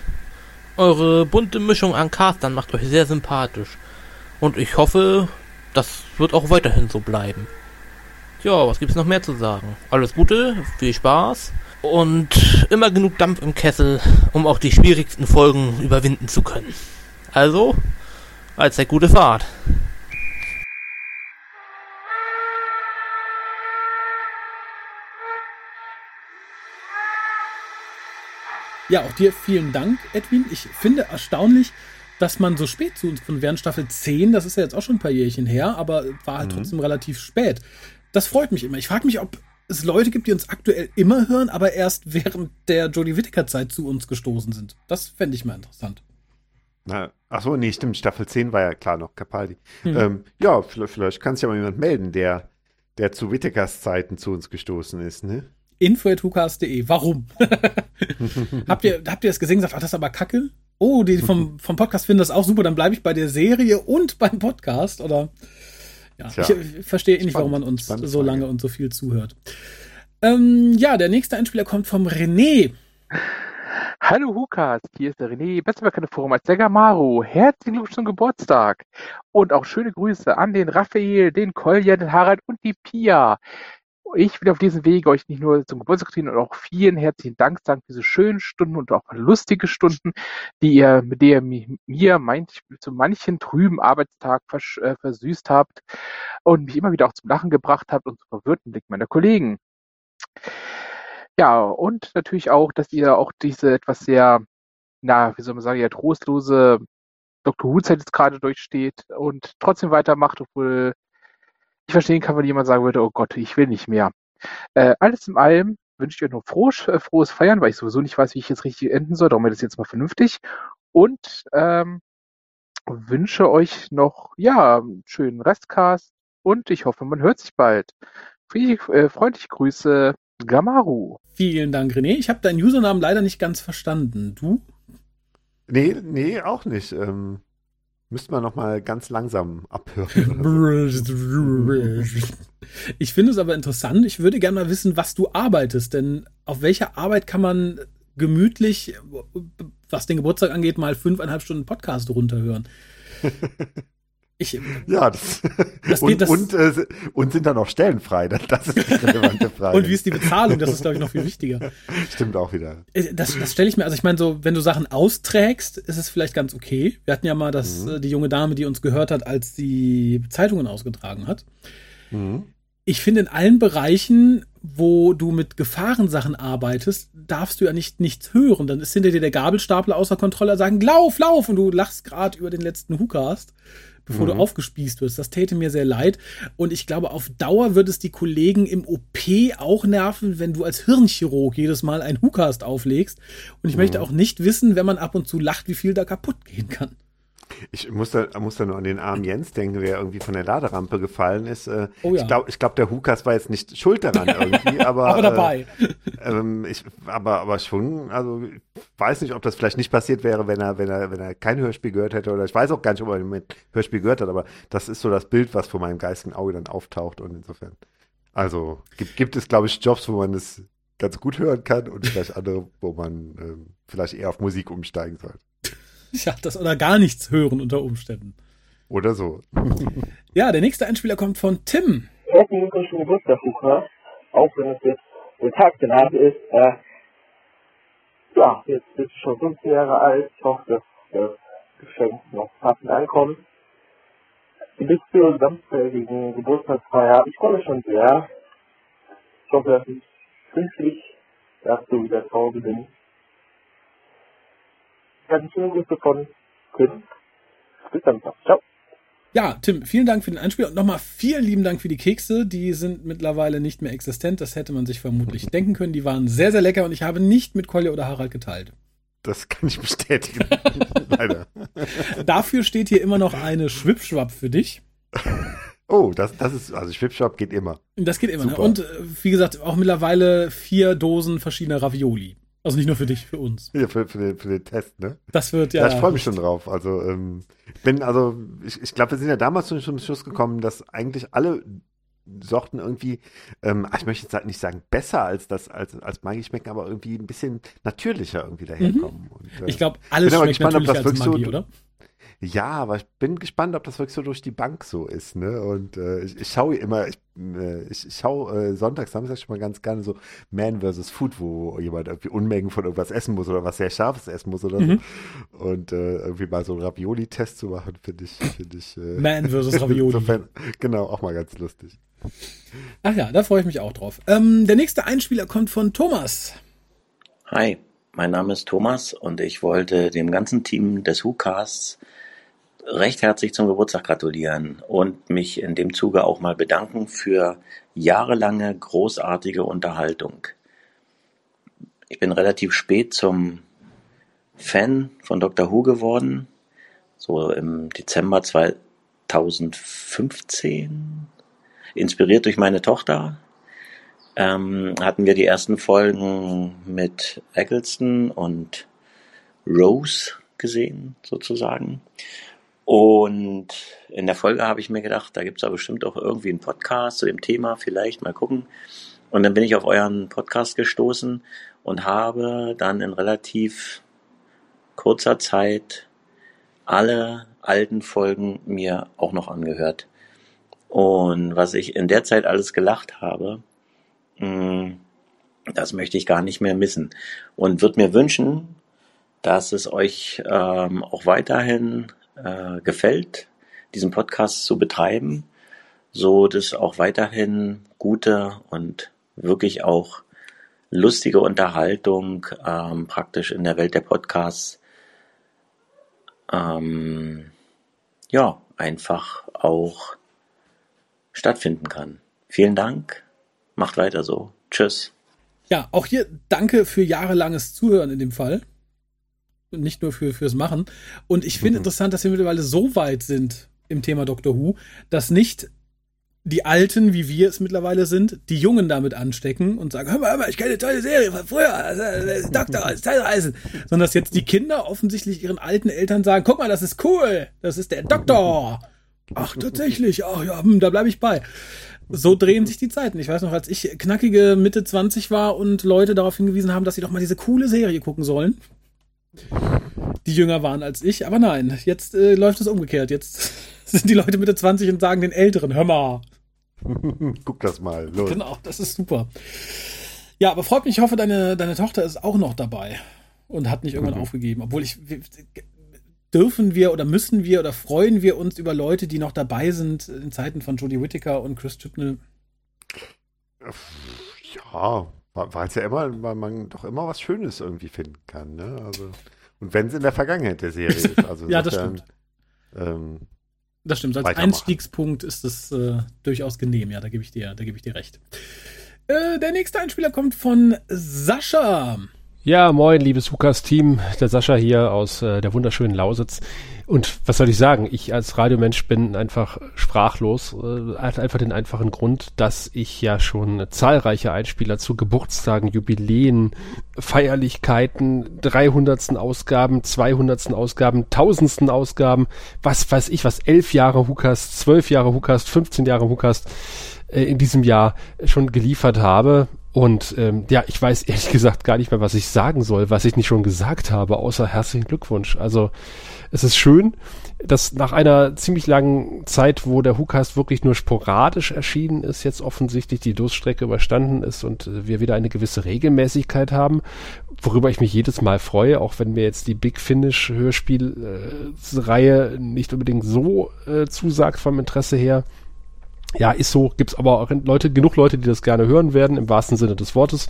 Eure bunte Mischung an Castern macht euch sehr sympathisch. Und ich hoffe, das wird auch weiterhin so bleiben. Ja, was gibt's noch mehr zu sagen? Alles Gute, viel Spaß und immer genug Dampf im Kessel, um auch die schwierigsten Folgen überwinden zu können. Also, allzeit gute Fahrt.
Ja, auch dir vielen Dank, Edwin. Ich finde erstaunlich, dass man so spät zu uns von während Staffel 10, das ist ja jetzt auch schon ein paar Jährchen her, aber war halt mhm. trotzdem relativ spät. Das freut mich immer. Ich frage mich, ob es Leute gibt, die uns aktuell immer hören, aber erst während der Jodie Whittaker-Zeit zu uns gestoßen sind. Das fände ich mal interessant.
Na, ach so, nee, stimmt. Staffel 10 war ja klar noch Capaldi. Hm. Ähm, ja, vielleicht, vielleicht kann sich ja mal jemand melden, der, der zu Whittakers Zeiten zu uns gestoßen ist, ne?
info.hukas.de. Warum? habt, ihr, habt ihr das gesehen und gesagt, ach, das ist aber kacke? Oh, die vom, vom Podcast finden das auch super, dann bleibe ich bei der Serie und beim Podcast, oder? Ja, Tja. ich, verstehe eh nicht, warum man uns so lange und so viel zuhört. Ähm, ja, der nächste Einspieler kommt vom René.
Hallo Hukas, hier ist der René, besser bekannte Forum als der Gamaru. Herzlichen Glückwunsch zum Geburtstag. Und auch schöne Grüße an den Raphael, den Kolja, den Harald und die Pia ich will auf diesem Weg euch nicht nur zum Geburtstag gratulieren, sondern auch vielen herzlichen Dank sagen für diese schönen Stunden und auch lustige Stunden, die ihr, mit der ihr mir manch, zu manchen trüben Arbeitstag vers, äh, versüßt habt und mich immer wieder auch zum Lachen gebracht habt und zum verwirrten Blick meiner Kollegen. Ja, und natürlich auch, dass ihr auch diese etwas sehr, na, wie soll man sagen, ja, trostlose Dr. Who-Zeit jetzt gerade durchsteht und trotzdem weitermacht, obwohl verstehen kann, wenn jemand sagen würde, oh Gott, ich will nicht mehr. Äh, alles in allem wünsche ich euch noch frohes, äh, frohes Feiern, weil ich sowieso nicht weiß, wie ich jetzt richtig enden soll. Darum wird es jetzt mal vernünftig. Und ähm, wünsche euch noch, ja, einen schönen Restcast und ich hoffe, man hört sich bald. Friedlich, äh, freundliche Grüße, Gamaru.
Vielen Dank, René. Ich habe deinen Usernamen leider nicht ganz verstanden. Du?
Nee, nee, auch nicht. Ähm, Müsste man noch mal ganz langsam abhören.
ich finde es aber interessant. Ich würde gerne mal wissen, was du arbeitest. Denn auf welcher Arbeit kann man gemütlich, was den Geburtstag angeht, mal fünfeinhalb Stunden Podcast runterhören?
Ich, ja, das, das und, das, und, äh, und sind da noch Stellen frei? Das ist die relevante Frage.
und wie ist die Bezahlung? Das ist, glaube ich, noch viel wichtiger.
Stimmt auch wieder.
Äh, das, das stelle ich mir, also ich meine, so, wenn du Sachen austrägst, ist es vielleicht ganz okay. Wir hatten ja mal das, mhm. Äh, die junge Dame, die uns gehört hat, als die Zeitungen ausgetragen hat. Mhm. Ich finde, in allen Bereichen, wo du mit Gefahrensachen arbeitest, darfst du ja nicht nichts hören. Dann ist hinter dir der Gabelstapler außer Kontrolle, sagen, lauf, lauf, und du lachst gerade über den letzten Hookast bevor mhm. du aufgespießt wirst. Das täte mir sehr leid. Und ich glaube, auf Dauer wird es die Kollegen im OP auch nerven, wenn du als Hirnchirurg jedes Mal ein Hookast auflegst. Und ich mhm. möchte auch nicht wissen, wenn man ab und zu lacht, wie viel da kaputt gehen kann.
Ich muss da, muss da nur an den armen Jens denken, der irgendwie von der Laderampe gefallen ist. Äh, oh ja. Ich glaube, ich glaub, der Hukas war jetzt nicht schuld daran irgendwie, aber.
aber dabei.
Äh, ähm, ich, aber, aber schon, also ich weiß nicht, ob das vielleicht nicht passiert wäre, wenn er, wenn er, wenn er kein Hörspiel gehört hätte. Oder ich weiß auch gar nicht, ob er mit Hörspiel gehört hat, aber das ist so das Bild, was vor meinem geistigen Auge dann auftaucht und insofern. Also gibt, gibt es, glaube ich, Jobs, wo man es ganz gut hören kann und vielleicht andere, wo man äh, vielleicht eher auf Musik umsteigen sollte.
Ja, das oder gar nichts hören unter Umständen.
Oder so.
ja, der nächste Einspieler kommt von Tim.
Herzlichen Glückwunsch zum Geburtstag, Luca. Auch wenn es jetzt der Tag danach ist. Äh, ja, jetzt bist du schon 15 Jahre alt. Ich hoffe, dass das Geschenk noch passend ankommt. Bis zur samstägigen Geburtstagsfeier. Ich freue mich schon sehr. Ich hoffe, dass ich pünktlich du wieder zu Hause bin schöne Grüße von Tim. Bis dann. Ciao.
Ja, Tim, vielen Dank für den Einspiel und nochmal vielen lieben Dank für die Kekse. Die sind mittlerweile nicht mehr existent. Das hätte man sich vermutlich denken können. Die waren sehr, sehr lecker und ich habe nicht mit Kolja oder Harald geteilt.
Das kann ich bestätigen. Leider.
Dafür steht hier immer noch eine Schwipschwapp für dich.
Oh, das, das ist, also Schwipschwapp geht immer.
Das geht immer. Ne? Und äh, wie gesagt, auch mittlerweile vier Dosen verschiedener Ravioli. Also nicht nur für dich, für uns.
Ja, für, für, den, für den Test, ne?
Das wird ja.
Ja, ich freue mich schon drauf. Also, ähm, bin, also, ich, ich glaube, wir sind ja damals schon zum Schluss gekommen, dass eigentlich alle Sorten irgendwie, ähm, ich möchte jetzt nicht sagen besser als das, als, als Maggi schmecken, aber irgendwie ein bisschen natürlicher irgendwie daherkommen. Mhm.
Und, äh, ich glaube, alles schmeckt gespannt, natürlicher als Maggi, so, oder?
Ja, aber ich bin gespannt, ob das wirklich so durch die Bank so ist, ne? Und äh, ich, ich schaue immer, ich, ich, ich schaue äh, sonntags, samstags schon mal ganz gerne so Man vs. Food, wo jemand irgendwie Unmengen von irgendwas essen muss oder was sehr Scharfes essen muss oder
Mhm.
so. Und äh, irgendwie mal so einen Ravioli-Test zu machen, finde ich, finde ich. Äh,
Man vs. Ravioli.
insofern, genau, auch mal ganz lustig.
Ach ja, da freue ich mich auch drauf. Ähm, der nächste Einspieler kommt von Thomas.
Hi, mein Name ist Thomas und ich wollte dem ganzen Team des WhoCasts recht herzlich zum Geburtstag gratulieren und mich in dem Zuge auch mal bedanken für jahrelange großartige Unterhaltung. Ich bin relativ spät zum Fan von Dr. Who geworden, so im Dezember 2015, inspiriert durch meine Tochter, ähm, hatten wir die ersten Folgen mit Eccleston und Rose gesehen, sozusagen. Und in der Folge habe ich mir gedacht, da gibt es ja bestimmt auch irgendwie einen Podcast zu dem Thema, vielleicht mal gucken. Und dann bin ich auf euren Podcast gestoßen und habe dann in relativ kurzer Zeit alle alten Folgen mir auch noch angehört. Und was ich in der Zeit alles gelacht habe, mh, das möchte ich gar nicht mehr missen. Und würde mir wünschen, dass es euch ähm, auch weiterhin äh, gefällt, diesen Podcast zu betreiben, so dass auch weiterhin gute und wirklich auch lustige Unterhaltung ähm, praktisch in der Welt der Podcasts ähm, ja einfach auch stattfinden kann. Vielen Dank, macht weiter so. Tschüss.
Ja, auch hier danke für jahrelanges Zuhören in dem Fall. Und nicht nur für, fürs Machen. Und ich finde
Mhm.
interessant, dass wir mittlerweile so weit sind im Thema Doctor Who, dass nicht die Alten, wie wir es mittlerweile sind, die Jungen damit anstecken und sagen, hör mal, hör mal, ich kenne eine tolle Serie von früher, äh, äh, Doktor, Zeitreisen. Sondern dass jetzt die Kinder offensichtlich ihren alten Eltern sagen, guck mal, das ist cool, das ist der Doktor. Ach, tatsächlich, ach ja, hm, da bleibe ich bei. So drehen sich die Zeiten. Ich weiß noch, als ich knackige Mitte 20 war und Leute darauf hingewiesen haben, dass sie doch mal diese coole Serie gucken sollen. Die jünger waren als ich, aber nein, jetzt äh, läuft es umgekehrt. Jetzt sind die Leute Mitte 20 und sagen den Älteren, hör mal.
Guck das mal. Los.
Genau, das ist super. Ja, aber freut mich, ich hoffe, deine, deine Tochter ist auch noch dabei und hat nicht irgendwann
Mhm.
aufgegeben. Obwohl ich, dürfen wir oder müssen wir oder freuen wir uns über Leute, die noch dabei sind in Zeiten von Jodie Whittaker und Chris Chibnall?
Ja, weil es ja immer, weil man doch immer was Schönes irgendwie finden kann, ne? Also, und wenn es in der Vergangenheit der Serie ist. Also
Ja, das
insofern, Ähm,
Das stimmt. Als. Einstiegspunkt ist das äh, durchaus genehm. Ja, da gebe ich dir, da gebe ich dir recht. Äh, der nächste Einspieler kommt von Sascha.
Ja, moin, liebes Hukas-Team. Der Sascha hier aus äh, der wunderschönen Lausitz. Und was soll ich sagen? Ich als Radiomensch bin einfach sprachlos. Äh, hat einfach den einfachen Grund, dass ich ja schon zahlreiche Einspieler zu Geburtstagen, Jubiläen, Feierlichkeiten, 300. Ausgaben, 200. Ausgaben, 1000. Ausgaben, was weiß ich was, 11 Jahre Hukas, 12 Jahre Hukas, 15 Jahre Hukas äh, in diesem Jahr schon geliefert habe. Und ähm, ja, ich weiß ehrlich gesagt gar nicht mehr, was ich sagen soll, was ich nicht schon gesagt habe, außer herzlichen Glückwunsch. Also es ist schön, dass nach einer ziemlich langen Zeit, wo der WhoCast wirklich nur sporadisch erschienen ist, jetzt offensichtlich die Durststrecke überstanden ist und äh, wir wieder eine gewisse Regelmäßigkeit haben, worüber ich mich jedes Mal freue, auch wenn mir jetzt die Big Finish Hörspielreihe nicht unbedingt so äh, zusagt vom Interesse her. Ja, ist so, gibt's aber auch Leute, genug Leute, die das gerne hören werden, im wahrsten Sinne des Wortes.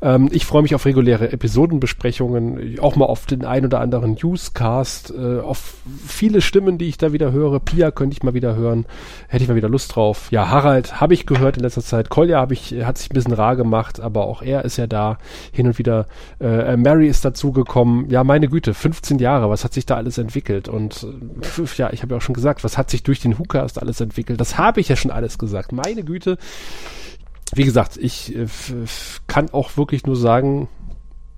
Ähm, ich freue mich auf reguläre Episodenbesprechungen, auch mal auf den ein oder anderen Newscast, äh, auf viele Stimmen, die ich da wieder höre. Pia könnte ich mal wieder hören, hätte ich mal wieder Lust drauf. Ja, Harald habe ich gehört in letzter Zeit. Kolja habe ich, hat sich ein bisschen rar gemacht, aber auch er ist ja da hin und wieder. Äh, Mary ist dazugekommen. Ja, meine Güte, 15 Jahre, was hat sich da alles entwickelt? Und äh, ja, ich habe ja auch schon gesagt, was hat sich durch den WhoCast alles entwickelt? Das habe ich ja schon alles gesagt. Meine Güte wie gesagt, ich äh, kann auch wirklich nur sagen,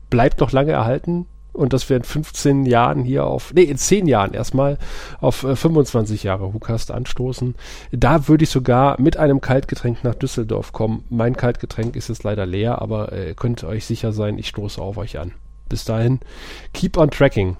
bleibt noch lange erhalten und dass wir in 15 Jahren hier auf, nee, in 10 Jahren erstmal auf äh, 25 Jahre Hukast anstoßen. Da würde ich sogar mit einem Kaltgetränk nach Düsseldorf kommen. Mein Kaltgetränk ist jetzt leider leer, aber äh, könnt euch sicher sein, ich stoße auf euch an. Bis dahin, keep on tracking.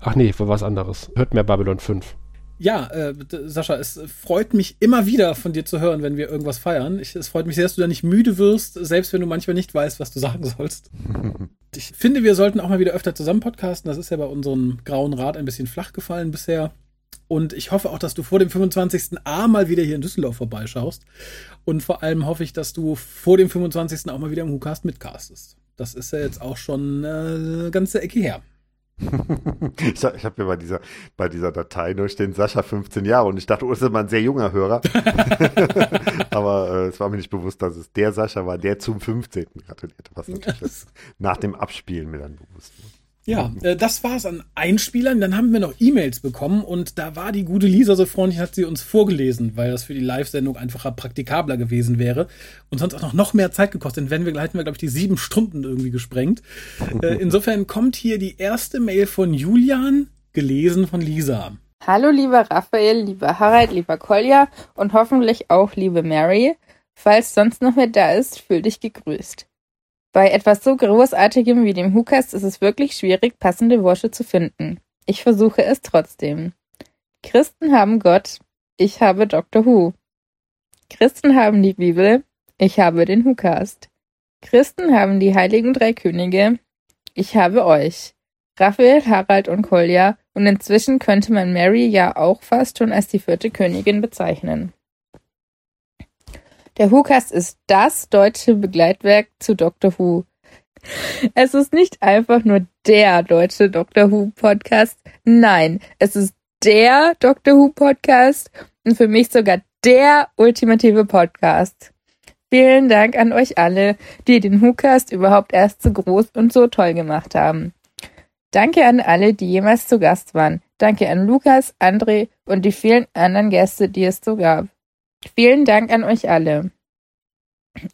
Ach nee, war was anderes. Hört mehr Babylon 5.
Ja, äh, Sascha, es freut mich immer wieder von dir zu hören, wenn wir irgendwas feiern. Ich, es freut mich sehr, dass du da nicht müde wirst, selbst wenn du manchmal nicht weißt, was du sagen sollst. ich finde, wir sollten auch mal wieder öfter zusammen podcasten. Das ist ja bei unserem grauen Rad ein bisschen flach gefallen bisher. Und ich hoffe auch, dass du vor dem 25. A mal wieder hier in Düsseldorf vorbeischaust. Und vor allem hoffe ich, dass du vor dem 25. auch mal wieder im WhoCast mitcastest. Das ist ja jetzt auch schon äh, eine ganze Ecke her.
Ich habe mir bei dieser, bei dieser Datei nur stehen Sascha 15 Jahre und ich dachte, oh, das ist immer ein sehr junger Hörer. Aber äh, es war mir nicht bewusst, dass es der Sascha war, der zum 15. gratulierte, was natürlich nach dem Abspielen mir dann bewusst wurde.
Ja, äh, das war's an Einspielern. Dann haben wir noch E-Mails bekommen und da war die gute Lisa so freundlich, hat sie uns vorgelesen, weil das für die Live-Sendung einfacher praktikabler gewesen wäre und sonst auch noch, noch mehr Zeit gekostet. Denn wenn wir, hätten wir, glaube ich, die sieben Stunden irgendwie gesprengt. Äh, insofern kommt hier die erste Mail von Julian, gelesen von Lisa.
Hallo, lieber Raphael, lieber Harald, lieber Kolja und hoffentlich auch liebe Mary. Falls sonst noch wer da ist, fühl dich gegrüßt. Bei etwas so Großartigem wie dem Hukas ist es wirklich schwierig, passende Worte zu finden. Ich versuche es trotzdem. Christen haben Gott, ich habe Dr. Who. Christen haben die Bibel, ich habe den Hukast. Christen haben die heiligen drei Könige, ich habe euch. Raphael, Harald und Kolja und inzwischen könnte man Mary ja auch fast schon als die vierte Königin bezeichnen. Der WhoCast ist das deutsche Begleitwerk zu Doctor Who. Es ist nicht einfach nur der deutsche Doctor Who Podcast. Nein, es ist der Doctor Who Podcast und für mich sogar der ultimative Podcast. Vielen Dank an euch alle, die den WhoCast überhaupt erst so groß und so toll gemacht haben. Danke an alle, die jemals zu Gast waren. Danke an Lukas, André und die vielen anderen Gäste, die es so gab. Vielen Dank an euch alle.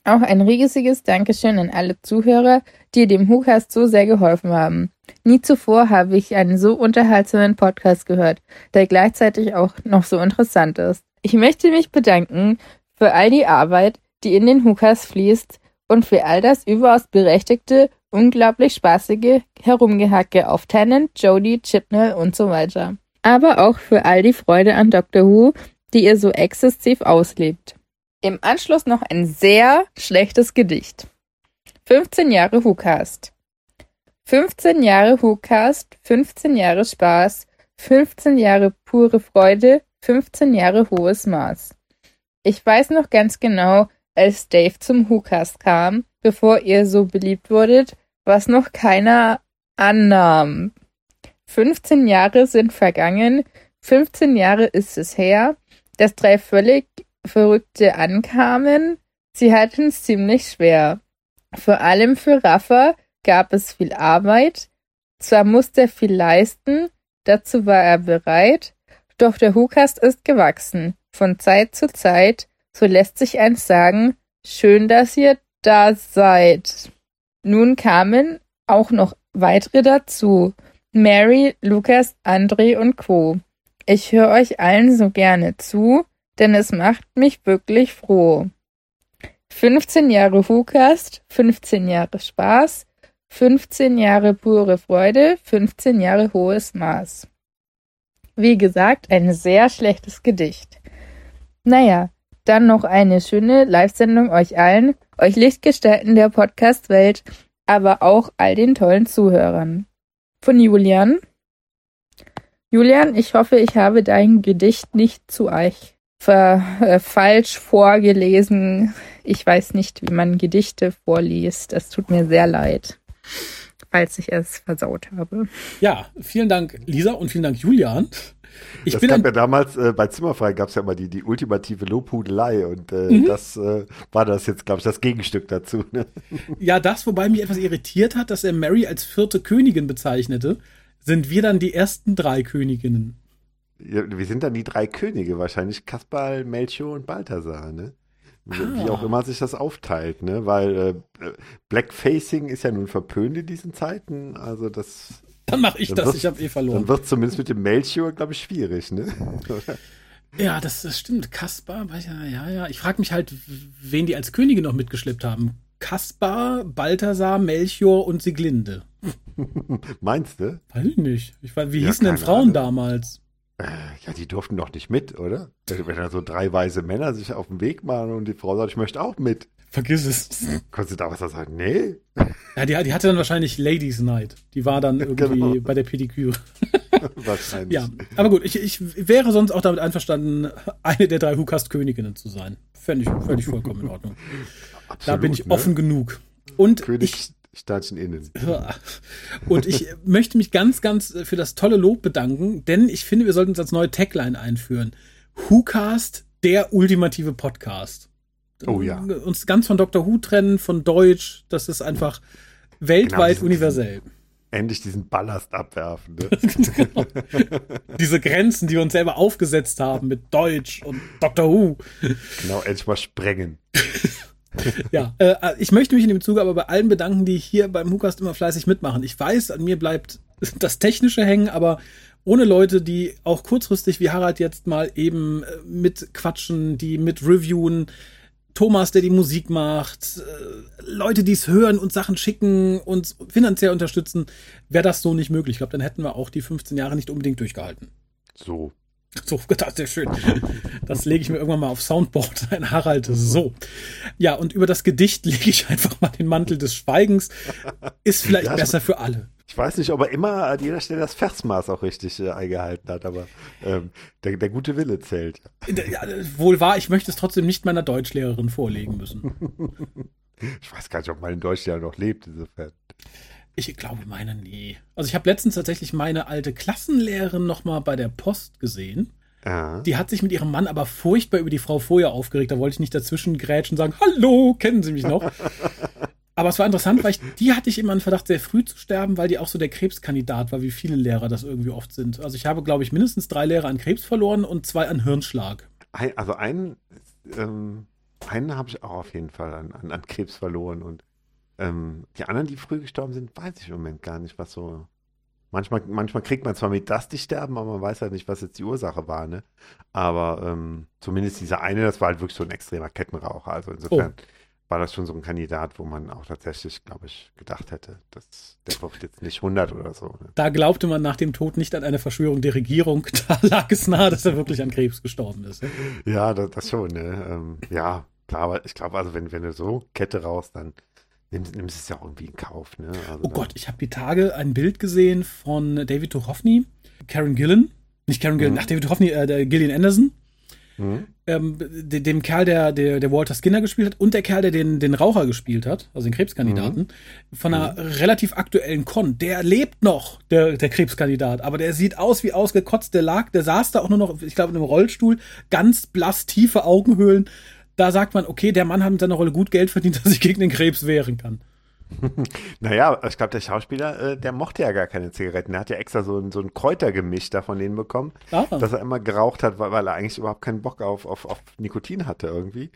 Auch ein riesiges Dankeschön an alle Zuhörer, die dem WhoCast so sehr geholfen haben. Nie zuvor habe ich einen so unterhaltsamen Podcast gehört, der gleichzeitig auch noch so interessant ist. Ich möchte mich bedanken für all die Arbeit, die in den WhoCast fließt und für all das überaus berechtigte, unglaublich spaßige Herumgehacke auf Tennant, Jodie, Chipnell und so weiter. Aber auch für all die Freude an Dr. Who, die ihr so exzessiv auslebt. Im Anschluss noch ein sehr schlechtes Gedicht. 15 Jahre WhoCast. 15 Jahre WhoCast, 15 Jahre Spaß, 15 Jahre pure Freude, 15 Jahre hohes Maß. Ich weiß noch ganz genau, als Dave zum WhoCast kam, bevor ihr so beliebt wurdet, was noch keiner annahm. 15 Jahre sind vergangen, 15 Jahre ist es her, dass drei völlig Verrückte ankamen. Sie hatten es ziemlich schwer. Vor allem für Raffa gab es viel Arbeit. Zwar musste er viel leisten, dazu war er bereit, doch der Hukast ist gewachsen. Von Zeit zu Zeit, so lässt sich eins sagen, schön, dass ihr da seid. Nun kamen auch noch weitere dazu. Mary, Lukas, André und Co. Ich höre euch allen so gerne zu, denn es macht mich wirklich froh. 15 Jahre WhoCast, 15 Jahre Spaß, 15 Jahre pure Freude, 15 Jahre hohes Maß. Wie gesagt, ein sehr schlechtes Gedicht. Naja, dann noch eine schöne Live-Sendung euch allen, euch Lichtgestalten der Podcast-Welt, aber auch all den tollen Zuhörern. Von Julian. Julian, ich hoffe, ich habe dein Gedicht nicht zu euch ver, äh, falsch vorgelesen. Ich weiß nicht, wie man Gedichte vorliest. Es tut mir sehr leid, falls ich es versaut habe.
Ja, vielen Dank, Lisa, und vielen Dank, Julian.
Ich das bin gab ja damals äh, bei Zimmerfrei gab es ja immer die, die ultimative Lobhudelei und äh, mhm. das äh, war das jetzt, glaube ich, das Gegenstück dazu. Ne?
Ja, das, wobei mich etwas irritiert hat, dass er Mary als vierte Königin bezeichnete, sind wir dann die ersten drei Königinnen.
Ja, wir sind dann die drei Könige wahrscheinlich, Kaspar, Melchior und Balthasar, ne? Wie, ah. wie auch immer sich das aufteilt, ne? Weil äh, Blackfacing ist ja nun verpönt in diesen Zeiten, also das.
Dann mache ich das, ich habe eh verloren.
Dann wird zumindest mit dem Melchior, glaube ich, schwierig, ne?
ja, das, das stimmt. Kaspar, ja, ja, ja. Ich frage mich halt, wen die als Könige noch mitgeschleppt haben. Kaspar, Balthasar, Melchior und Sieglinde.
Meinst du?
Weiß ich nicht. Ich weiß, wie
Ja,
hießen denn Frauen
Ahnung.
damals?
Äh, Ja, die durften doch nicht mit, oder? Wenn da so drei weise Männer sich auf den Weg machen und die Frau sagt, ich möchte auch mit.
Vergiss es.
Konntest du da was sagen? Nee.
Ja, die, die hatte dann wahrscheinlich Ladies Night. Die war dann irgendwie
Genau.
bei der Pediküre.
Wahrscheinlich.
Ja, aber gut, ich, ich wäre sonst auch damit einverstanden, eine der drei Hukast-Königinnen zu sein. Fände ich völlig vollkommen in Ordnung. Da
Absolut,
bin ich
ne?
offen genug. Und ich,
König Sternchen innen.
und ich möchte mich ganz, ganz für das tolle Lob bedanken, denn ich finde, wir sollten uns als neue Tagline einführen. Whocast, der ultimative Podcast.
Oh ja.
Uns ganz von Dr. Who trennen, von Deutsch, das ist einfach weltweit
diesen-
universell.
Endlich diesen Ballast abwerfen. Ne?
Genau. Diese Grenzen, die wir uns selber aufgesetzt haben mit Deutsch und Dr. Who.
genau, endlich mal sprengen.
Ja, äh, ich möchte mich in dem Zuge aber bei allen bedanken, die hier beim Hukast immer fleißig mitmachen. Ich weiß, an mir bleibt das Technische hängen, aber ohne Leute, die auch kurzfristig wie Harald jetzt mal eben äh, mitquatschen, die mit reviewen, Thomas, der die Musik macht, äh, Leute, die es hören und Sachen schicken und finanziell unterstützen, wäre das so nicht möglich. Ich glaube, dann hätten wir auch die 15 Jahre nicht unbedingt durchgehalten.
So.
So, das ist sehr schön. Das lege ich mir irgendwann mal auf Soundboard ein, Harald. So. Ja, und über das Gedicht lege ich einfach mal den Mantel des Schweigens. Ist vielleicht
Ja,
besser für alle.
Ich weiß nicht, ob er immer an jeder Stelle das Versmaß auch richtig äh, eingehalten hat, aber ähm, der, der gute Wille zählt.
Ja, wohl wahr, ich möchte es trotzdem nicht meiner Deutschlehrerin vorlegen müssen.
Ich weiß gar nicht, ob mein Deutsch ja noch lebt, insofern.
Ich glaube, meine nie. Also ich habe letztens tatsächlich meine alte Klassenlehrerin noch mal bei der Post gesehen.
Ja.
Die hat sich mit ihrem Mann aber furchtbar über die Frau vorher aufgeregt. Da wollte ich nicht dazwischen grätschen und sagen, hallo, kennen Sie mich noch? aber es war interessant, weil ich, die hatte ich immer einen Verdacht, sehr früh zu sterben, weil die auch so der Krebskandidat war, wie viele Lehrer das irgendwie oft sind. Also ich habe, glaube ich, mindestens drei Lehrer an Krebs verloren und zwei an Hirnschlag.
Also einen, ähm, einen habe ich auch auf jeden Fall an, an, an Krebs verloren und ähm, die anderen, die früh gestorben sind, weiß ich im Moment gar nicht, was so. Manchmal, manchmal kriegt man zwar mit, dass die sterben, aber man weiß halt nicht, was jetzt die Ursache war, ne? Aber ähm, zumindest dieser eine, das war halt wirklich so ein extremer Kettenraucher. Also insofern war das schon so ein Kandidat, wo man auch tatsächlich, glaube ich, gedacht hätte, dass der wird jetzt nicht 100 oder so. Ne?
Da glaubte man nach dem Tod nicht an eine Verschwörung der Regierung. Da lag es nahe, dass er wirklich an Krebs gestorben ist.
Ja, das, das schon, ne? Ähm, ja, klar, aber ich glaube, also wenn, wenn du so Kette raus, dann nimmst, nimmst es ja auch irgendwie in Kauf, ne? Also
Oh Gott, ich habe die Tage ein Bild gesehen von David Duchovny, Karen Gillan, nicht Karen Gillan,
Mhm.
ach, David Duchovny, äh, der Gillian Anderson,
Mhm.
ähm, de, dem Kerl, der, der, der Walter Skinner gespielt hat und der Kerl, der den, den Raucher gespielt hat, also den Krebskandidaten, von einer relativ aktuellen Con. Der lebt noch, der, der Krebskandidat, aber der sieht aus wie ausgekotzt, der lag, der saß da auch nur noch, ich glaube, in einem Rollstuhl, ganz blass, tiefe Augenhöhlen. Da sagt man, okay, der Mann hat mit seiner Rolle gut Geld verdient, dass er sich gegen den Krebs wehren kann.
Naja, ich glaube, der Schauspieler, äh, der mochte ja gar keine Zigaretten. Er hat ja extra so ein, so ein Kräutergemisch da von denen bekommen,
Ah.
dass er immer geraucht hat, weil, weil er eigentlich überhaupt keinen Bock auf, auf, auf Nikotin hatte irgendwie.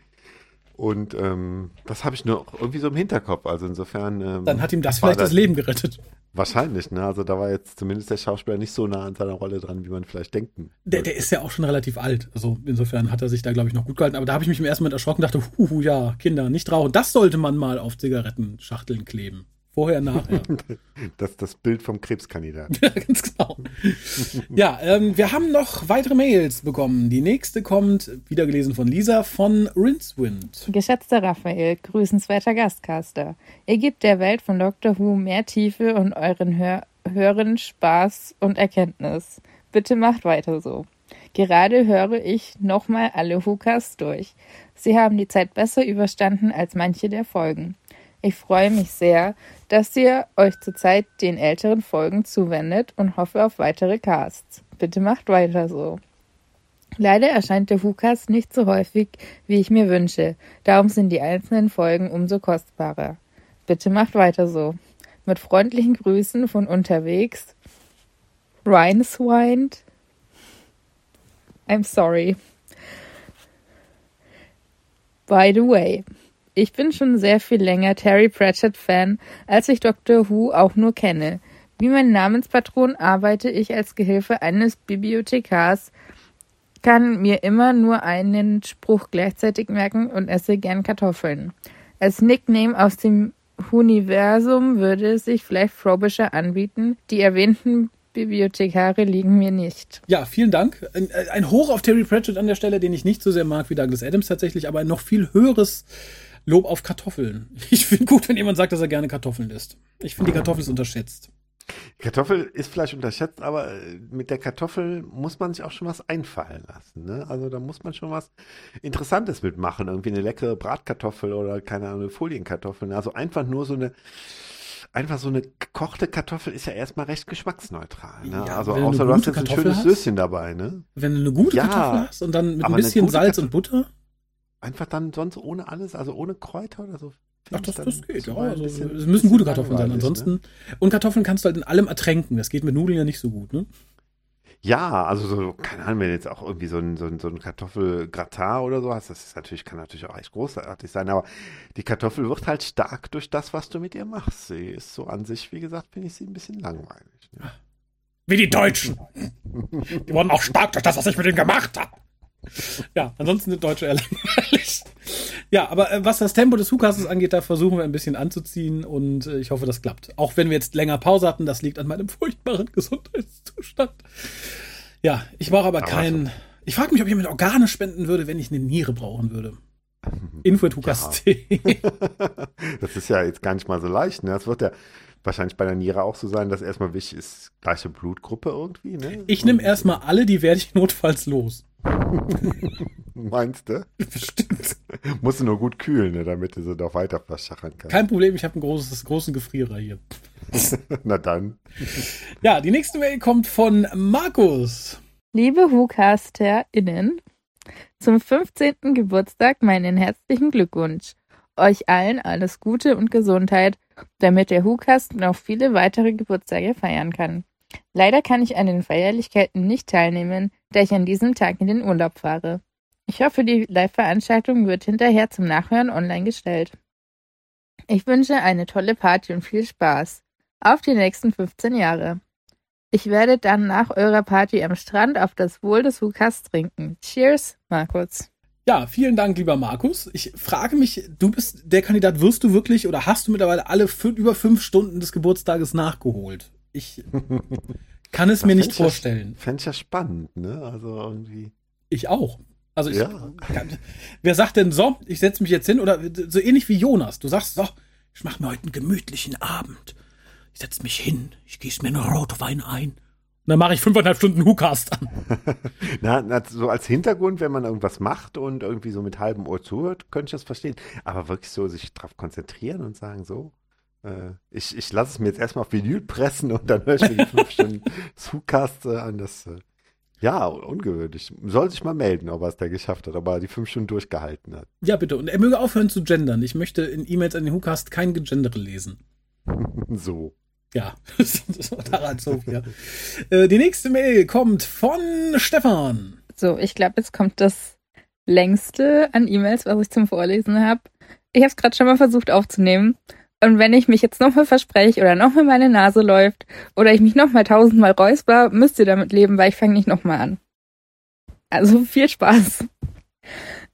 Und ähm, das habe ich nur irgendwie so im Hinterkopf. Also insofern. Ähm,
Dann hat ihm das vielleicht das Leben gerettet.
Wahrscheinlich, ne? Also da war jetzt zumindest der Schauspieler nicht so nah an seiner Rolle dran, wie man vielleicht denken.
Der, der ist ja auch schon relativ alt. Also insofern hat er sich da, glaube ich, noch gut gehalten. Aber da habe ich mich im ersten Moment erschrocken und dachte, huhu, ja, Kinder, nicht rauchen. Das sollte man mal auf Zigarettenschachteln kleben. Vorher, nachher.
Das, das Bild vom Krebskandidaten.
ja, ganz genau. Ja, ähm, wir haben noch weitere Mails bekommen. Die nächste kommt, wieder gelesen von Lisa, von Rincewind.
Geschätzter Raphael, grüßenswerter Gastcaster. Ihr gebt der Welt von Dr. Who mehr Tiefe und euren Hör Hören Spaß und Erkenntnis. Bitte macht weiter so. Gerade höre ich nochmal alle Hukas durch. Sie haben die Zeit besser überstanden als manche der Folgen. Ich freue mich sehr, dass ihr euch zurzeit den älteren Folgen zuwendet und hoffe auf weitere Casts. Bitte macht weiter so. Leider erscheint der WhoCast nicht so häufig, wie ich mir wünsche. Darum sind die einzelnen Folgen umso kostbarer. Bitte macht weiter so. Mit freundlichen Grüßen von unterwegs. Rhineswind. I'm sorry. By the way, ich bin schon sehr viel länger Terry Pratchett-Fan, als ich Dr. Who auch nur kenne. Wie mein Namenspatron arbeite ich als Gehilfe eines Bibliothekars, kann mir immer nur einen Spruch gleichzeitig merken und esse gern Kartoffeln. Als Nickname aus dem Universum würde sich vielleicht Frobisher anbieten. Die erwähnten Bibliothekare liegen mir nicht.
Ja, vielen Dank. Ein, ein, Hoch auf Terry Pratchett an der Stelle, den ich nicht so sehr mag wie Douglas Adams tatsächlich, aber ein noch viel höheres Lob auf Kartoffeln. Ich finde gut, wenn jemand sagt, dass er gerne Kartoffeln isst. Ich finde, die Kartoffel ist unterschätzt.
Kartoffel ist vielleicht unterschätzt, aber äh, mit der Kartoffel muss man sich auch schon was einfallen lassen. Ne? Also da muss man schon was Interessantes mitmachen. Irgendwie eine leckere Bratkartoffel oder keine Ahnung, Folienkartoffeln. Also einfach nur so eine einfach so eine gekochte Kartoffel ist ja erstmal recht geschmacksneutral. Ne?
Ja,
also außer du hast jetzt ein
Kartoffel
schönes
hast.
Söschen dabei, ne?
Wenn du eine gute
Ja,
Kartoffel hast und dann mit ein bisschen Salz und Butter,
Einfach dann sonst ohne alles, also ohne Kräuter oder so.
Ach, das, das geht, ja. Also, es müssen gute Kartoffeln sein.
langweilig,
Ansonsten.
Ne?
Und Kartoffeln kannst du halt in allem ertränken. Das geht mit Nudeln ja nicht so gut, ne?
Ja, also so, keine Ahnung, wenn du jetzt auch irgendwie so ein, so ein, so ein Kartoffelgratin oder so hast, das ist natürlich, kann natürlich auch echt großartig sein, aber die Kartoffel wird halt stark durch das, was du mit ihr machst. Sie ist so an sich, wie gesagt, finde ich sie ein bisschen langweilig. Ne?
Wie die Deutschen. Die wurden auch stark durch das, was ich mit denen gemacht habe. Ja, ansonsten sind Deutsche eher langweilig. Ja, aber äh, was das Tempo des Hukastes angeht, da versuchen wir ein bisschen anzuziehen und äh, ich hoffe, das klappt. Auch wenn wir jetzt länger Pause hatten, das liegt an meinem furchtbaren Gesundheitszustand. Ja, ich brauche aber
Aber
keinen. Ich frage mich, ob jemand Organe spenden würde, wenn ich eine Niere brauchen würde. Info at Hukas.de.
das ist ja jetzt gar nicht mal so leicht. Ne? Das wird ja wahrscheinlich bei der Niere auch so sein, dass erstmal wichtig ist, gleiche Blutgruppe irgendwie. Ne?
Ich nehme erstmal alle, die werde ich notfalls los.
Meinst du?
Bestimmt.
Musst du nur gut kühlen, ne, damit du sie doch weiter verschachern kannst.
Kein Problem, ich habe einen großes, großen Gefrierer hier.
Na dann.
Ja, die nächste Mail kommt von Markus.
Liebe WhoCasterInnen, zum 15. Geburtstag meinen herzlichen Glückwunsch. Euch allen alles Gute und Gesundheit, damit der WhoCast noch viele weitere Geburtstage feiern kann. Leider kann ich an den Feierlichkeiten nicht teilnehmen, da ich an diesem Tag in den Urlaub fahre. Ich hoffe, die Live-Veranstaltung wird hinterher zum Nachhören online gestellt. Ich wünsche eine tolle Party und viel Spaß. Auf die nächsten 15 Jahre. Ich werde dann nach eurer Party am Strand auf das Wohl des Hukas trinken. Cheers, Markus.
Ja, vielen Dank, lieber Markus. Ich frage mich, du bist der Kandidat, wirst du wirklich oder hast du mittlerweile alle fün- über fünf Stunden des Geburtstages nachgeholt? Ich kann es mir nicht
ich ja-
vorstellen.
Fände ich ja spannend, ne? Also irgendwie.
Ich auch. Also ich,
Ja.
kann, wer sagt denn so, ich setze mich jetzt hin oder so ähnlich wie Jonas. Du sagst so, ich mache mir heute einen gemütlichen Abend. Ich setze mich hin, ich gieße mir einen Rotwein ein. Und dann mache ich fünfeinhalb Stunden Hukast an.
Na, na, so als Hintergrund, wenn man irgendwas macht und irgendwie so mit halbem Ohr zuhört, könnte ich das verstehen. Aber wirklich so sich darauf konzentrieren und sagen, so, äh, ich, ich lasse es mir jetzt erstmal auf Vinyl pressen und dann höre ich mir die fünf Stunden Zugcast äh, an. Das, äh, ja, ungewöhnlich. Soll sich mal melden, ob er es da geschafft hat, ob er die fünf Stunden durchgehalten hat.
Ja, bitte. Und er möge aufhören zu gendern. Ich möchte in E-Mails an den Hukast kein Gegendere lesen.
so.
Ja, daran so viel. Äh, die nächste Mail kommt von Stefan.
So, ich glaube, jetzt kommt das längste an E-Mails, was ich zum Vorlesen habe. Ich habe es gerade schon mal versucht aufzunehmen. Und wenn ich mich jetzt nochmal verspreche oder nochmal meine Nase läuft oder ich mich nochmal tausendmal räusper, müsst ihr damit leben, weil ich fange nicht nochmal an. Also viel Spaß.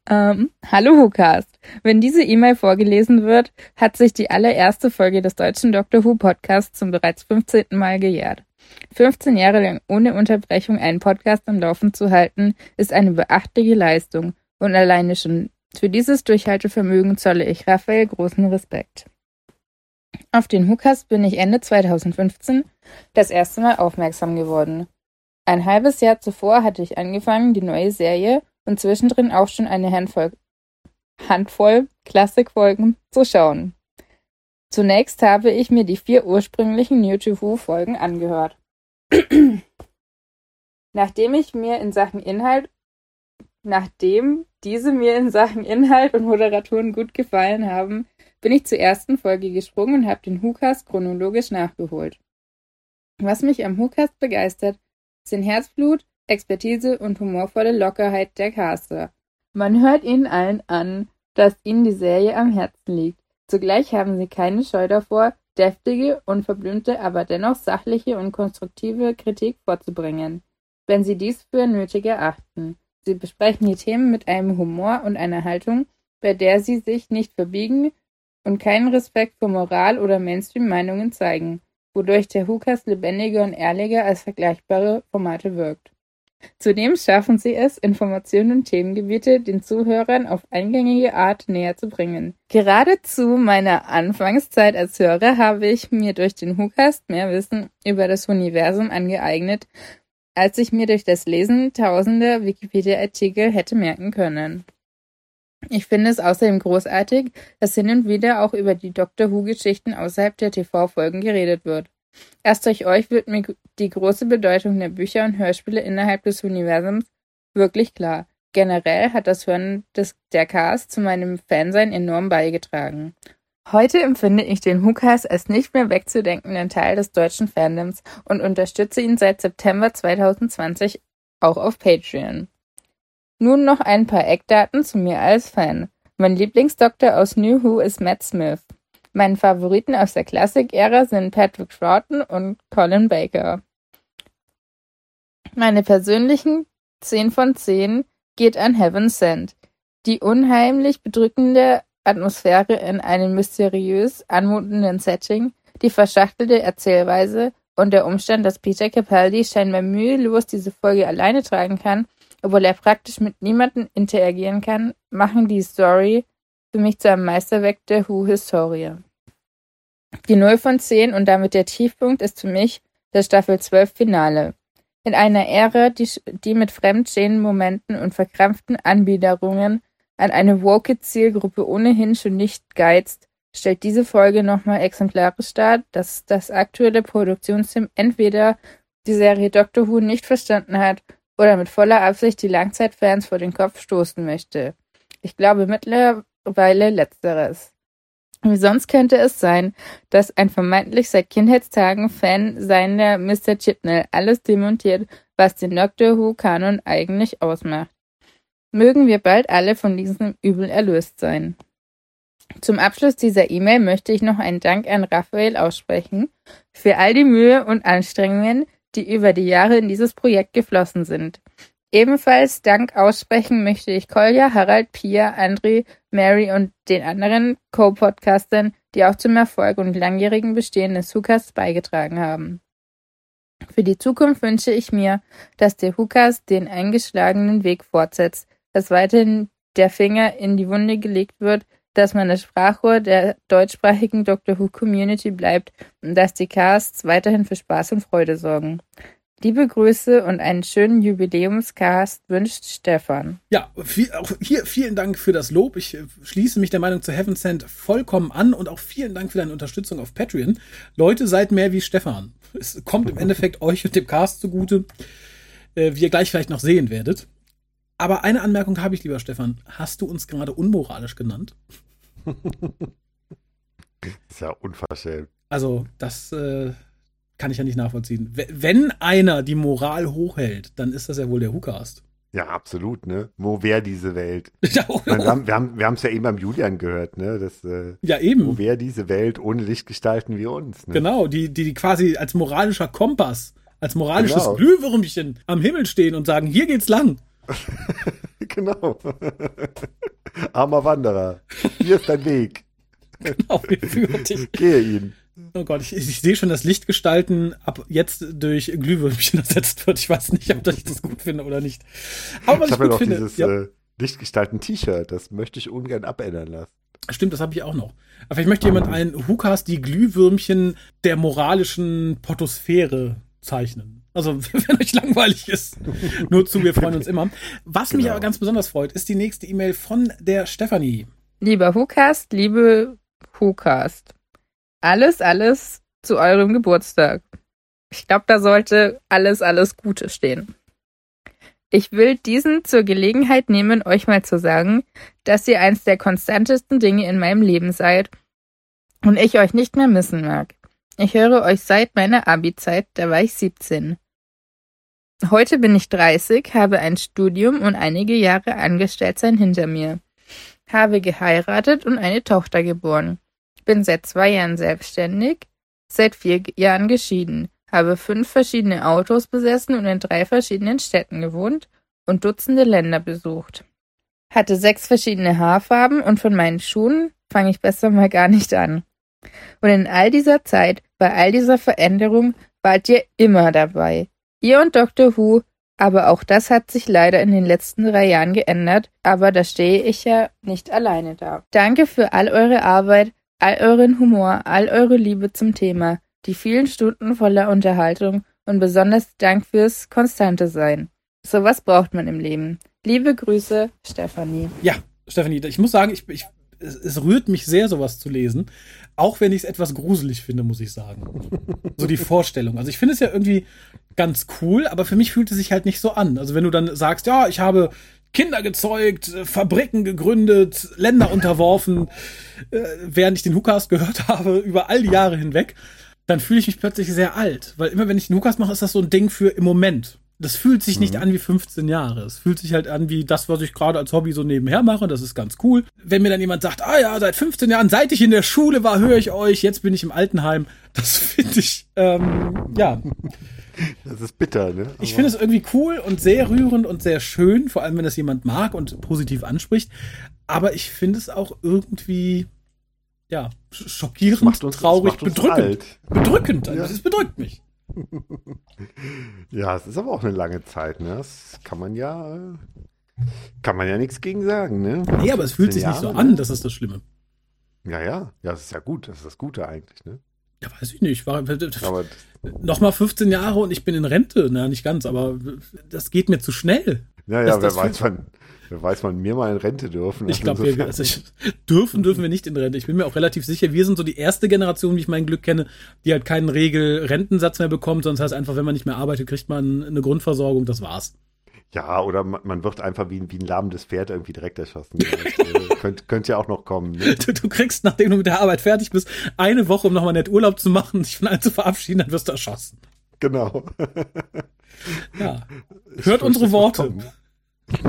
Ähm, hallo Hucast. Wenn diese E-Mail vorgelesen wird, hat sich die allererste Folge des deutschen Doctor Who Podcasts zum bereits 15. Mal gejährt. 15 Jahre lang ohne Unterbrechung einen Podcast am Laufen zu halten, ist eine beachtliche Leistung und alleine schon für dieses Durchhaltevermögen zolle ich Raphael großen Respekt. Auf den Hukas bin ich Ende 2015 das erste Mal aufmerksam geworden. Ein halbes Jahr zuvor hatte ich angefangen, die neue Serie und zwischendrin auch schon eine Handvoll, Handvoll Klassikfolgen zu schauen. Zunächst habe ich mir die vier ursprünglichen YouTube-Folgen angehört. Nachdem ich mir in Sachen Inhalt, nachdem diese mir in Sachen Inhalt und Moderatoren gut gefallen haben, bin ich zur ersten Folge gesprungen und habe den Hukas chronologisch nachgeholt. Was mich am Hukas begeistert, sind Herzblut, Expertise und humorvolle Lockerheit der Caster. Man hört ihnen allen an, dass ihnen die Serie am Herzen liegt. Zugleich haben sie keine Scheu davor, deftige, unverblümte, aber dennoch sachliche und konstruktive Kritik vorzubringen, wenn sie dies für nötig erachten. Sie besprechen die Themen mit einem Humor und einer Haltung, bei der sie sich nicht verbiegen, und keinen Respekt vor Moral oder Mainstream-Meinungen zeigen, wodurch der Hukas lebendiger und ehrlicher als vergleichbare Formate wirkt. Zudem schaffen sie es, Informationen und Themengebiete den Zuhörern auf eingängige Art näher zu bringen. Gerade zu meiner Anfangszeit als Hörer habe ich mir durch den WhoCast mehr Wissen über das Universum angeeignet, als ich mir durch das Lesen tausender Wikipedia-Artikel hätte merken können. Ich finde es außerdem großartig, dass hin und wieder auch über die Doctor Who-Geschichten außerhalb der TV-Folgen geredet wird. Erst durch euch wird mir die große Bedeutung der Bücher und Hörspiele innerhalb des Universums wirklich klar. Generell hat das Hören des, der Cast zu meinem Fansein enorm beigetragen. Heute empfinde ich den WhoCast als nicht mehr wegzudenkenden Teil des deutschen Fandoms und unterstütze ihn seit September 2020 auch auf Patreon. Nun noch ein paar Eckdaten zu mir als Fan. Mein Lieblingsdoktor aus New Who ist Matt Smith. Meine Favoriten aus der Klassik-Ära sind Patrick Troughton und Colin Baker. Meine persönlichen 10 von 10 geht an Heaven Sent. Die unheimlich bedrückende Atmosphäre in einem mysteriös anmutenden Setting, die verschachtelte Erzählweise und der Umstand, dass Peter Capaldi scheinbar mühelos diese Folge alleine tragen kann, obwohl er praktisch mit niemandem interagieren kann, machen die Story für mich zu einem Meisterwerk der Who-Historie. Die Null von zehn und damit der Tiefpunkt ist für mich das Staffel 12 Finale. In einer Ära, die, die mit fremdstehenden Momenten und verkrampften Anbiederungen an eine woke Zielgruppe ohnehin schon nicht geizt, stellt diese Folge nochmal exemplarisch dar, dass das aktuelle Produktionsteam entweder die Serie Doctor Who nicht verstanden hat oder mit voller Absicht die Langzeitfans vor den Kopf stoßen möchte. Ich glaube mittlerweile Weile letzteres. Wie sonst könnte es sein, dass ein vermeintlich seit Kindheitstagen Fan seiner Mr. Chipnell alles demontiert, was den Doctor Who Kanon eigentlich ausmacht. Mögen wir bald alle von diesem Übel erlöst sein. Zum Abschluss dieser E-Mail möchte ich noch einen Dank an Raphael aussprechen für all die Mühe und Anstrengungen, die über die Jahre in dieses Projekt geflossen sind. Ebenfalls Dank aussprechen möchte ich Kolja, Harald, Pia, André, Mary und den anderen Co-Podcastern, die auch zum Erfolg und langjährigen Bestehen des Hukas beigetragen haben. Für die Zukunft wünsche ich mir, dass der Hukas den eingeschlagenen Weg fortsetzt, dass weiterhin der Finger in die Wunde gelegt wird, dass man das Sprachrohr der deutschsprachigen Doctor Who Community bleibt und dass die Casts weiterhin für Spaß und Freude sorgen. Liebe Grüße und einen schönen Jubiläumscast wünscht Stefan.
Ja, viel, auch hier vielen Dank für das Lob. Ich äh, schließe mich der Meinung zu Heaven Sent vollkommen an und auch vielen Dank für deine Unterstützung auf Patreon. Leute, seid mehr wie Stefan. Es kommt im Endeffekt euch und dem Cast zugute, äh, wie ihr gleich vielleicht noch sehen werdet. Aber eine Anmerkung habe ich, lieber Stefan. Hast du uns gerade unmoralisch genannt?
ist ja unverschämt.
Also, das. Äh kann ich ja nicht nachvollziehen. Wenn einer die Moral hochhält, dann ist das ja wohl der WhoCast.
Ja, absolut, ne? Wo wäre diese Welt? Oh, wir haben wir haben wir ja eben beim Julian gehört, ne? Das, äh,
ja, eben.
Wo wäre diese Welt ohne Lichtgestalten wie uns?
Ne? Genau, die, die, die quasi als moralischer Kompass, als moralisches genau. Glühwürmchen am Himmel stehen und sagen, hier geht's lang.
genau. Armer Wanderer, hier ist dein Weg.
Genau, wir führen dich.
Gehe ihn.
Oh Gott, ich, ich sehe schon, dass Lichtgestalten ab jetzt durch Glühwürmchen ersetzt wird. Ich weiß nicht, ob ich das gut finde oder nicht.
Aber was ich, ich habe ja noch finde, dieses ja. äh, Lichtgestalten-T-Shirt. Das möchte ich ungern abändern lassen.
Stimmt, das habe ich auch noch. Aber vielleicht möchte jemand ein Hukas die Glühwürmchen der moralischen Potosphäre zeichnen. Also, wenn euch langweilig ist. Nur zu, wir freuen uns immer. Was genau. mich aber ganz besonders freut, ist die nächste E-Mail von der Stefanie.
Lieber Hukast, liebe Hukast. Alles, alles zu eurem Geburtstag. Ich glaube, da sollte alles, alles Gute stehen. Ich will diesen zur Gelegenheit nehmen, euch mal zu sagen, dass ihr eins der konstantesten Dinge in meinem Leben seid und ich euch nicht mehr missen mag. Ich höre euch seit meiner Abi-Zeit, da war ich 17. Heute bin ich 30, habe ein Studium und einige Jahre Angestelltsein hinter mir, habe geheiratet und eine Tochter geboren bin seit zwei Jahren selbstständig, seit vier Jahren geschieden, habe fünf verschiedene Autos besessen und in drei verschiedenen Städten gewohnt und Dutzende Länder besucht. Hatte sechs verschiedene Haarfarben und von meinen Schuhen fange ich besser mal gar nicht an. Und in all dieser Zeit, bei all dieser Veränderung, wart ihr immer dabei. Ihr und Dr. Who, aber auch das hat sich leider in den letzten drei Jahren geändert, aber da stehe ich ja nicht alleine da. Danke für all eure Arbeit, all euren Humor, all eure Liebe zum Thema, die vielen Stunden voller Unterhaltung und besonders Dank fürs konstante Sein. Sowas braucht man im Leben. Liebe Grüße, Stefanie.
Ja, Stefanie, ich muss sagen, ich, ich, es, es rührt mich sehr, sowas zu lesen. Auch wenn ich es etwas gruselig finde, muss ich sagen. so die Vorstellung. Also ich finde es ja irgendwie ganz cool, aber für mich fühlt es sich halt nicht so an. Also wenn du dann sagst, ja, ich habe Kinder gezeugt, Fabriken gegründet, Länder unterworfen, äh, während ich den Hukas gehört habe, über all die Jahre hinweg, dann fühle ich mich plötzlich sehr alt. Weil immer wenn ich den Hukas mache, ist das so ein Ding für im Moment. Das fühlt sich nicht
Mhm.
an wie 15 Jahre. Es fühlt sich halt an wie das, was ich gerade als Hobby so nebenher mache. Das ist ganz cool. Wenn mir dann jemand sagt, ah ja, seit 15 Jahren, seit ich in der Schule war, höre ich euch, jetzt bin ich im Altenheim. Das finde ich, ähm, ja,
Das ist bitter, ne?
ich
Aber-
finde es irgendwie cool und sehr rührend und sehr schön, vor allem wenn das jemand mag und positiv anspricht. Aber ich finde es auch irgendwie, ja, sch- schockierend,
macht uns,
traurig,
macht uns
bedrückend.
alt.
Bedrückend, also
Ja.
es bedrückt mich.
Ja, es ist aber auch eine lange Zeit, ne? Das kann man ja, kann man ja nichts gegen sagen, ne?
Nee, aber es fühlt sich
15
nicht so
Jahre,
an,
ne?
das ist das Schlimme.
Ja, ja, ja, das ist ja gut, das ist das Gute eigentlich, ne?
Ja, weiß ich nicht. War,
Aber
Nochmal 15 Jahre und ich bin in Rente. Na, nicht ganz, aber das geht mir zu schnell.
naja,
Das-
wer weiß, wann, wer weiß, wann wir mal in Rente dürfen.
Ich glaube, wir also ich, dürfen, dürfen wir nicht in Rente. Ich bin mir auch relativ sicher, wir sind so die erste Generation, wie ich mein Glück kenne, die halt keinen Regel-Rentensatz mehr bekommt, sonst heißt einfach, wenn man nicht mehr arbeitet, kriegt man eine Grundversorgung, das war's.
Ja, oder man, man wird einfach wie, ein- wie ein lahmendes Pferd irgendwie direkt erschossen. Könnte könnt ja auch noch kommen. Ne?
Du, du kriegst, nachdem du mit der Arbeit fertig bist, eine Woche, um nochmal nett Urlaub zu machen, dich von allen zu verabschieden, dann wirst du erschossen.
Genau.
Ja.
Ich
Hört unsere Worte.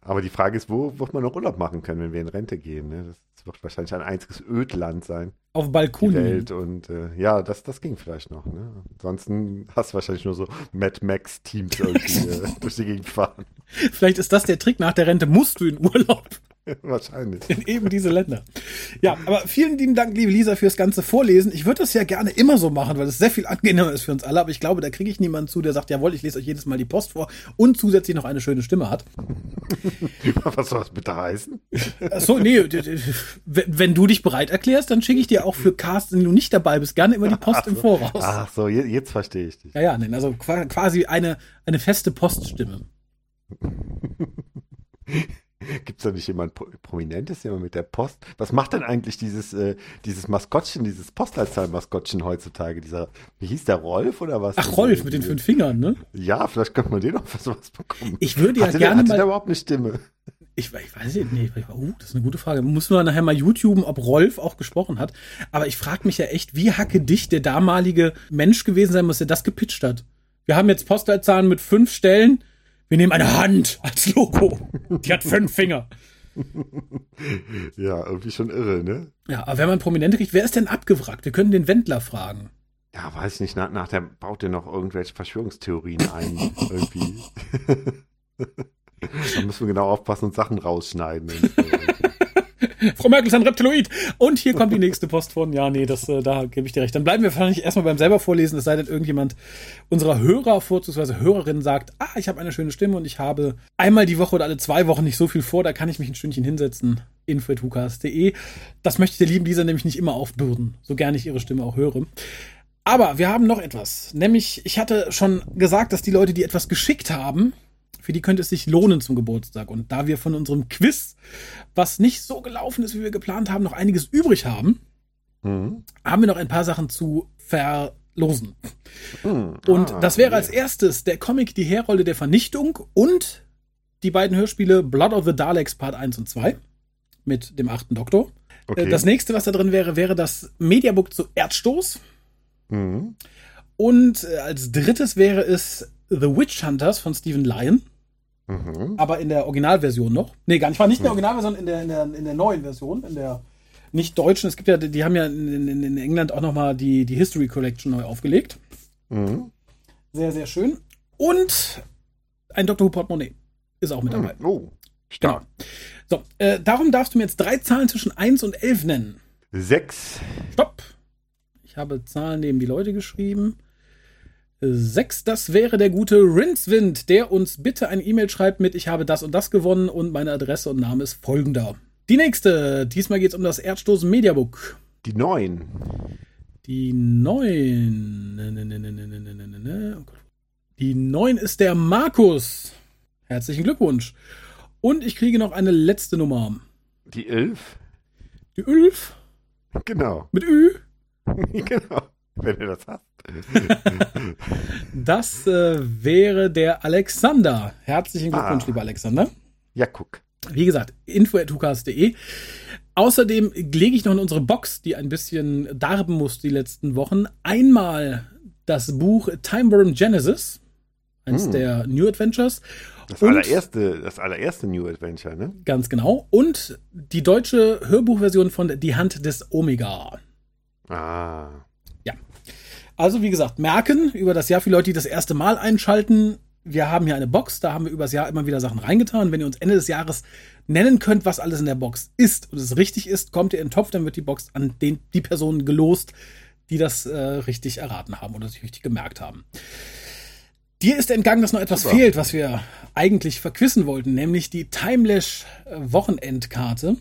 Aber die Frage ist, wo wird man noch Urlaub machen können, wenn wir in Rente gehen? Ne? Das wird wahrscheinlich ein einziges Ödland sein,
Auf Balkon.
Welt. Und äh, ja, das, das ging vielleicht noch. Ne? Ansonsten hast du wahrscheinlich nur so Mad Max-Teams irgendwie äh, durch die Gegend fahren.
Vielleicht ist das der Trick. Nach der Rente musst du in Urlaub.
wahrscheinlich.
in eben diese Länder. Ja, aber vielen lieben Dank, liebe Lisa, fürs ganze Vorlesen. Ich würde das ja gerne immer so machen, weil es sehr viel angenehmer ist für uns alle. Aber ich glaube, da kriege ich niemanden zu, der sagt, jawohl, ich lese euch jedes Mal die Post vor und zusätzlich noch eine schöne Stimme hat.
Was soll das bitte heißen?
Achso, nee, wenn du dich bereit erklärst, dann schicke ich dir auch für Carsten, wenn du nicht dabei bist, gerne immer die Post im Voraus.
Ach so, je- jetzt verstehe ich dich.
Ja, ja, nein, also qua- quasi eine, eine feste Poststimme.
Gibt es da nicht jemand Pro Prominentes, mal mit der Post? Was macht denn eigentlich dieses, äh, dieses Maskottchen, dieses Postleitzahl-Maskottchen heutzutage? Dieser, wie hieß der, Rolf oder was?
Ach, Rolf mit den fünf Fingern, ne?
Ja, vielleicht könnte man den noch für sowas bekommen.
Ich würde ja
hatte
gerne
der, hatte
mal-
der überhaupt eine Stimme?
Ich, ich weiß nicht, nee, ich- uh, das ist eine gute Frage. Muss man nachher mal YouTuben, ob Rolf auch gesprochen hat. Aber ich frage mich ja echt, wie hacke dich der damalige Mensch gewesen sein muss, der das gepitcht hat. Wir haben jetzt Postleitzahlen mit fünf Stellen. Wir nehmen eine Hand als Logo. Die hat fünf Finger.
Ja, irgendwie schon irre, ne?
Ja, aber wenn man Prominente kriegt, wer ist denn abgewrackt? Wir können den Wendler fragen.
Ja, weiß ich nicht, nach, nach der baut der noch irgendwelche Verschwörungstheorien ein, irgendwie. da müssen wir genau aufpassen und Sachen rausschneiden. Und so.
Frau Merkel ist ein Reptiloid. Und hier kommt die nächste Post von. Ja, nee, das, äh, da gebe ich dir recht. Dann bleiben wir wahrscheinlich erstmal beim selber vorlesen, es sei denn, irgendjemand unserer Hörer, vorzugsweise Hörerinnen, sagt, ah, ich habe eine schöne Stimme und ich habe einmal die Woche oder alle zwei Wochen nicht so viel vor, da kann ich mich ein Stündchen hinsetzen. info.hukas.de. Das möchte ich der lieben Lisa nämlich nicht immer aufbürden, so gerne ich ihre Stimme auch höre. Aber wir haben noch etwas. Nämlich, ich hatte schon gesagt, dass die Leute, die etwas geschickt haben, für die könnte es sich lohnen zum Geburtstag. Und da wir von unserem Quiz, was nicht so gelaufen ist, wie wir geplant haben, noch einiges übrig haben,
Mhm.
haben wir noch ein paar Sachen zu verlosen.
Mhm.
Und
Ah,
das wäre
okay.
als erstes der Comic Die Herrolle der Vernichtung und die beiden Hörspiele Blood of the Daleks Part 1 und 2 mit dem achten Doktor. Äh,
Okay.
Das nächste, was da drin wäre, wäre das Mediabook zu Erdstoß.
Mhm.
Und äh, als drittes wäre es The Witch Hunters von Stephen Lyon,
Mhm.
aber in der Originalversion noch. Nee, gar nicht, war nicht in der. Originalversion, in der, in der, in der neuen Version, in der nicht deutschen. Es gibt ja, die haben ja in, in, in England auch nochmal die, die History Collection neu aufgelegt.
Mhm.
Sehr, sehr schön. Und ein Doctor Who Portemonnaie ist auch mit dabei.
Oh.
Genau. So, äh, darum darfst du mir jetzt drei Zahlen zwischen 1 und 11 nennen.
Sechs.
Stopp. Ich habe Zahlen neben die Leute geschrieben. 6, das wäre der gute Rinswind, der uns bitte ein E-Mail schreibt mit Ich habe das und das gewonnen und meine Adresse und Name ist folgender. Die nächste, diesmal geht es um das Erdstoßen Mediabook.
Die 9.
Die 9. Die 9 ist der Markus. Herzlichen Glückwunsch. Und ich kriege noch eine letzte Nummer.
Die 11.
Die 11?
Genau.
Mit Ü?
genau. Wenn du das hast.
Das äh, wäre der Alexander. Herzlichen Glückwunsch,
Ah.
lieber Alexander.
Ja, guck.
Wie gesagt, info.hukas.de. Außerdem lege ich noch in unsere Box, die ein bisschen darben muss die letzten Wochen, einmal das Buch Time Worm Genesis, eines
Hm.
der New Adventures.
Das
Und-
allererste, das allererste New Adventure, ne?
Ganz genau. Und die deutsche Hörbuchversion von Die Hand des Omega.
Ah.
Also, wie gesagt, merken über das Jahr für Leute, die das erste Mal einschalten. Wir haben hier eine Box, da haben wir übers Jahr immer wieder Sachen reingetan. Wenn ihr uns Ende des Jahres nennen könnt, was alles in der Box ist und es richtig ist, kommt ihr in den Topf, dann wird die Box an den, die Personen gelost, die das äh, richtig erraten haben oder sich richtig gemerkt haben. Dir ist entgangen, dass noch etwas
Super.
fehlt, was wir eigentlich verquissen wollten, nämlich die Timelash Wochenendkarte.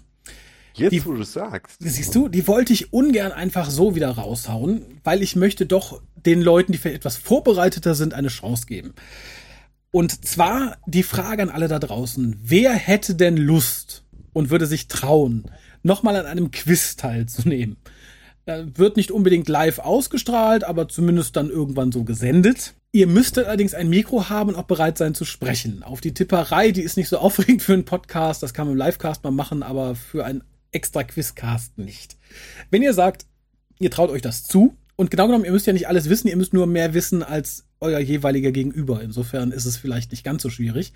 Jetzt,
Die-
wo du es sagst.
Siehst du, die wollte ich ungern einfach so wieder raushauen, weil ich möchte doch den Leuten, die vielleicht etwas vorbereiteter sind, eine Chance geben. Und zwar die Frage an alle da draußen. Wer hätte denn Lust und würde sich trauen, nochmal an einem Quiz teilzunehmen? Wird nicht unbedingt live ausgestrahlt, aber zumindest dann irgendwann so gesendet. Ihr müsstet allerdings ein Mikro haben und auch bereit sein zu sprechen. Auf die Tipperei, die ist nicht so aufregend für einen Podcast, das kann man im Livecast mal machen, aber für einen extra Quizcast nicht. Wenn ihr sagt, ihr traut euch das zu, und genau genommen, ihr müsst ja nicht alles wissen, ihr müsst nur mehr wissen als euer jeweiliger Gegenüber. Insofern ist es vielleicht nicht ganz so schwierig.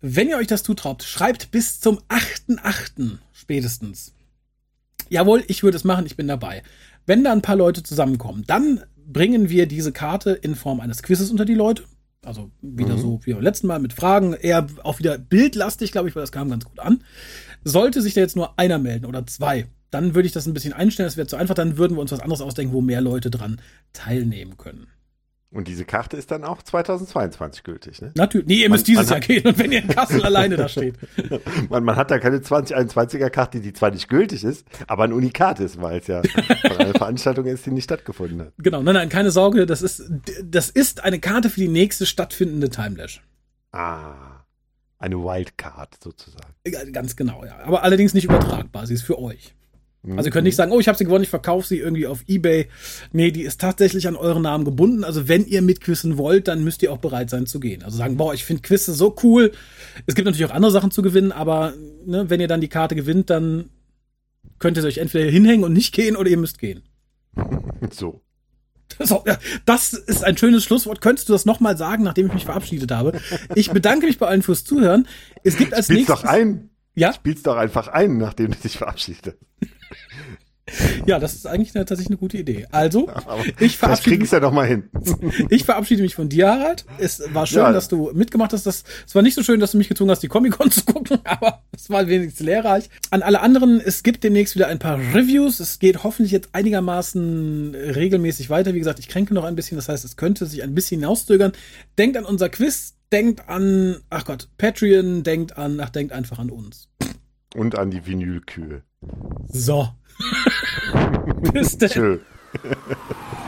Wenn ihr euch das zutraut, schreibt bis zum 8.8. spätestens. Jawohl, ich würde es machen, ich bin dabei. Wenn da ein paar Leute zusammenkommen, dann bringen wir diese Karte in Form eines Quizzes unter die Leute. Also wieder
Mhm.
so wie beim letzten Mal mit Fragen, eher auch wieder bildlastig, glaube ich, weil das kam ganz gut an. Sollte sich da jetzt nur einer melden oder zwei, dann würde ich das ein bisschen einstellen, das wäre zu einfach, dann würden wir uns was anderes ausdenken, wo mehr Leute dran teilnehmen können.
Und diese Karte ist dann auch 2022 gültig, ne?
Natürlich. Nee, ihr
Man-
müsst dieses Jahr gehen und wenn ihr in Kassel alleine da steht.
Man, man hat da keine 2021er Karte, die zwar nicht gültig ist, aber ein Unikat ist, weil es ja von einer Veranstaltung ist, die nicht stattgefunden hat.
Genau, nein, nein, keine Sorge, das ist, das ist eine Karte für die nächste stattfindende Timelash.
Ah, eine Wildcard sozusagen.
Ganz genau, ja. Aber allerdings nicht übertragbar, sie ist für euch.
Mhm.
Also ihr könnt nicht sagen, oh, ich habe sie gewonnen, ich verkaufe sie irgendwie auf Ebay. Nee, die ist tatsächlich an euren Namen gebunden. Also wenn ihr mitquissen wollt, dann müsst ihr auch bereit sein zu gehen. Also sagen, boah, ich finde Quizze so cool. Es gibt natürlich auch andere Sachen zu gewinnen, aber ne, wenn ihr dann die Karte gewinnt, dann könnt ihr euch entweder hinhängen und nicht gehen oder ihr müsst gehen.
So.
Ja, das ist ein schönes Schlusswort. Könntest du das nochmal sagen, nachdem ich mich verabschiedet habe? Ich bedanke mich bei allen fürs Zuhören. Es gibt als
Spiel's
nächstes.
doch ein.
Ja?
Spiel's doch einfach ein, nachdem du dich verabschiedet.
Ja, das ist eigentlich eine, tatsächlich eine gute Idee. Also,
Aber
ich verabschiede,
krieg ich's ja noch mal hin.
ich verabschiede mich von dir, Harald. Es war schön,
Ja.
dass du mitgemacht hast. Das, es war nicht so schön, dass du mich gezwungen hast, die Comic-Con zu gucken, aber es war wenigstens lehrreich. An alle anderen, es gibt demnächst wieder ein paar Reviews. Es geht hoffentlich jetzt einigermaßen regelmäßig weiter. Wie gesagt, ich kränke noch ein bisschen. Das heißt, es könnte sich ein bisschen hinauszögern. Denkt an unser Quiz. Denkt an, ach Gott, Patreon. Denkt an, ach, denkt einfach an uns.
Und an die Vinylkühe.
So. Bis dann.
Tschö.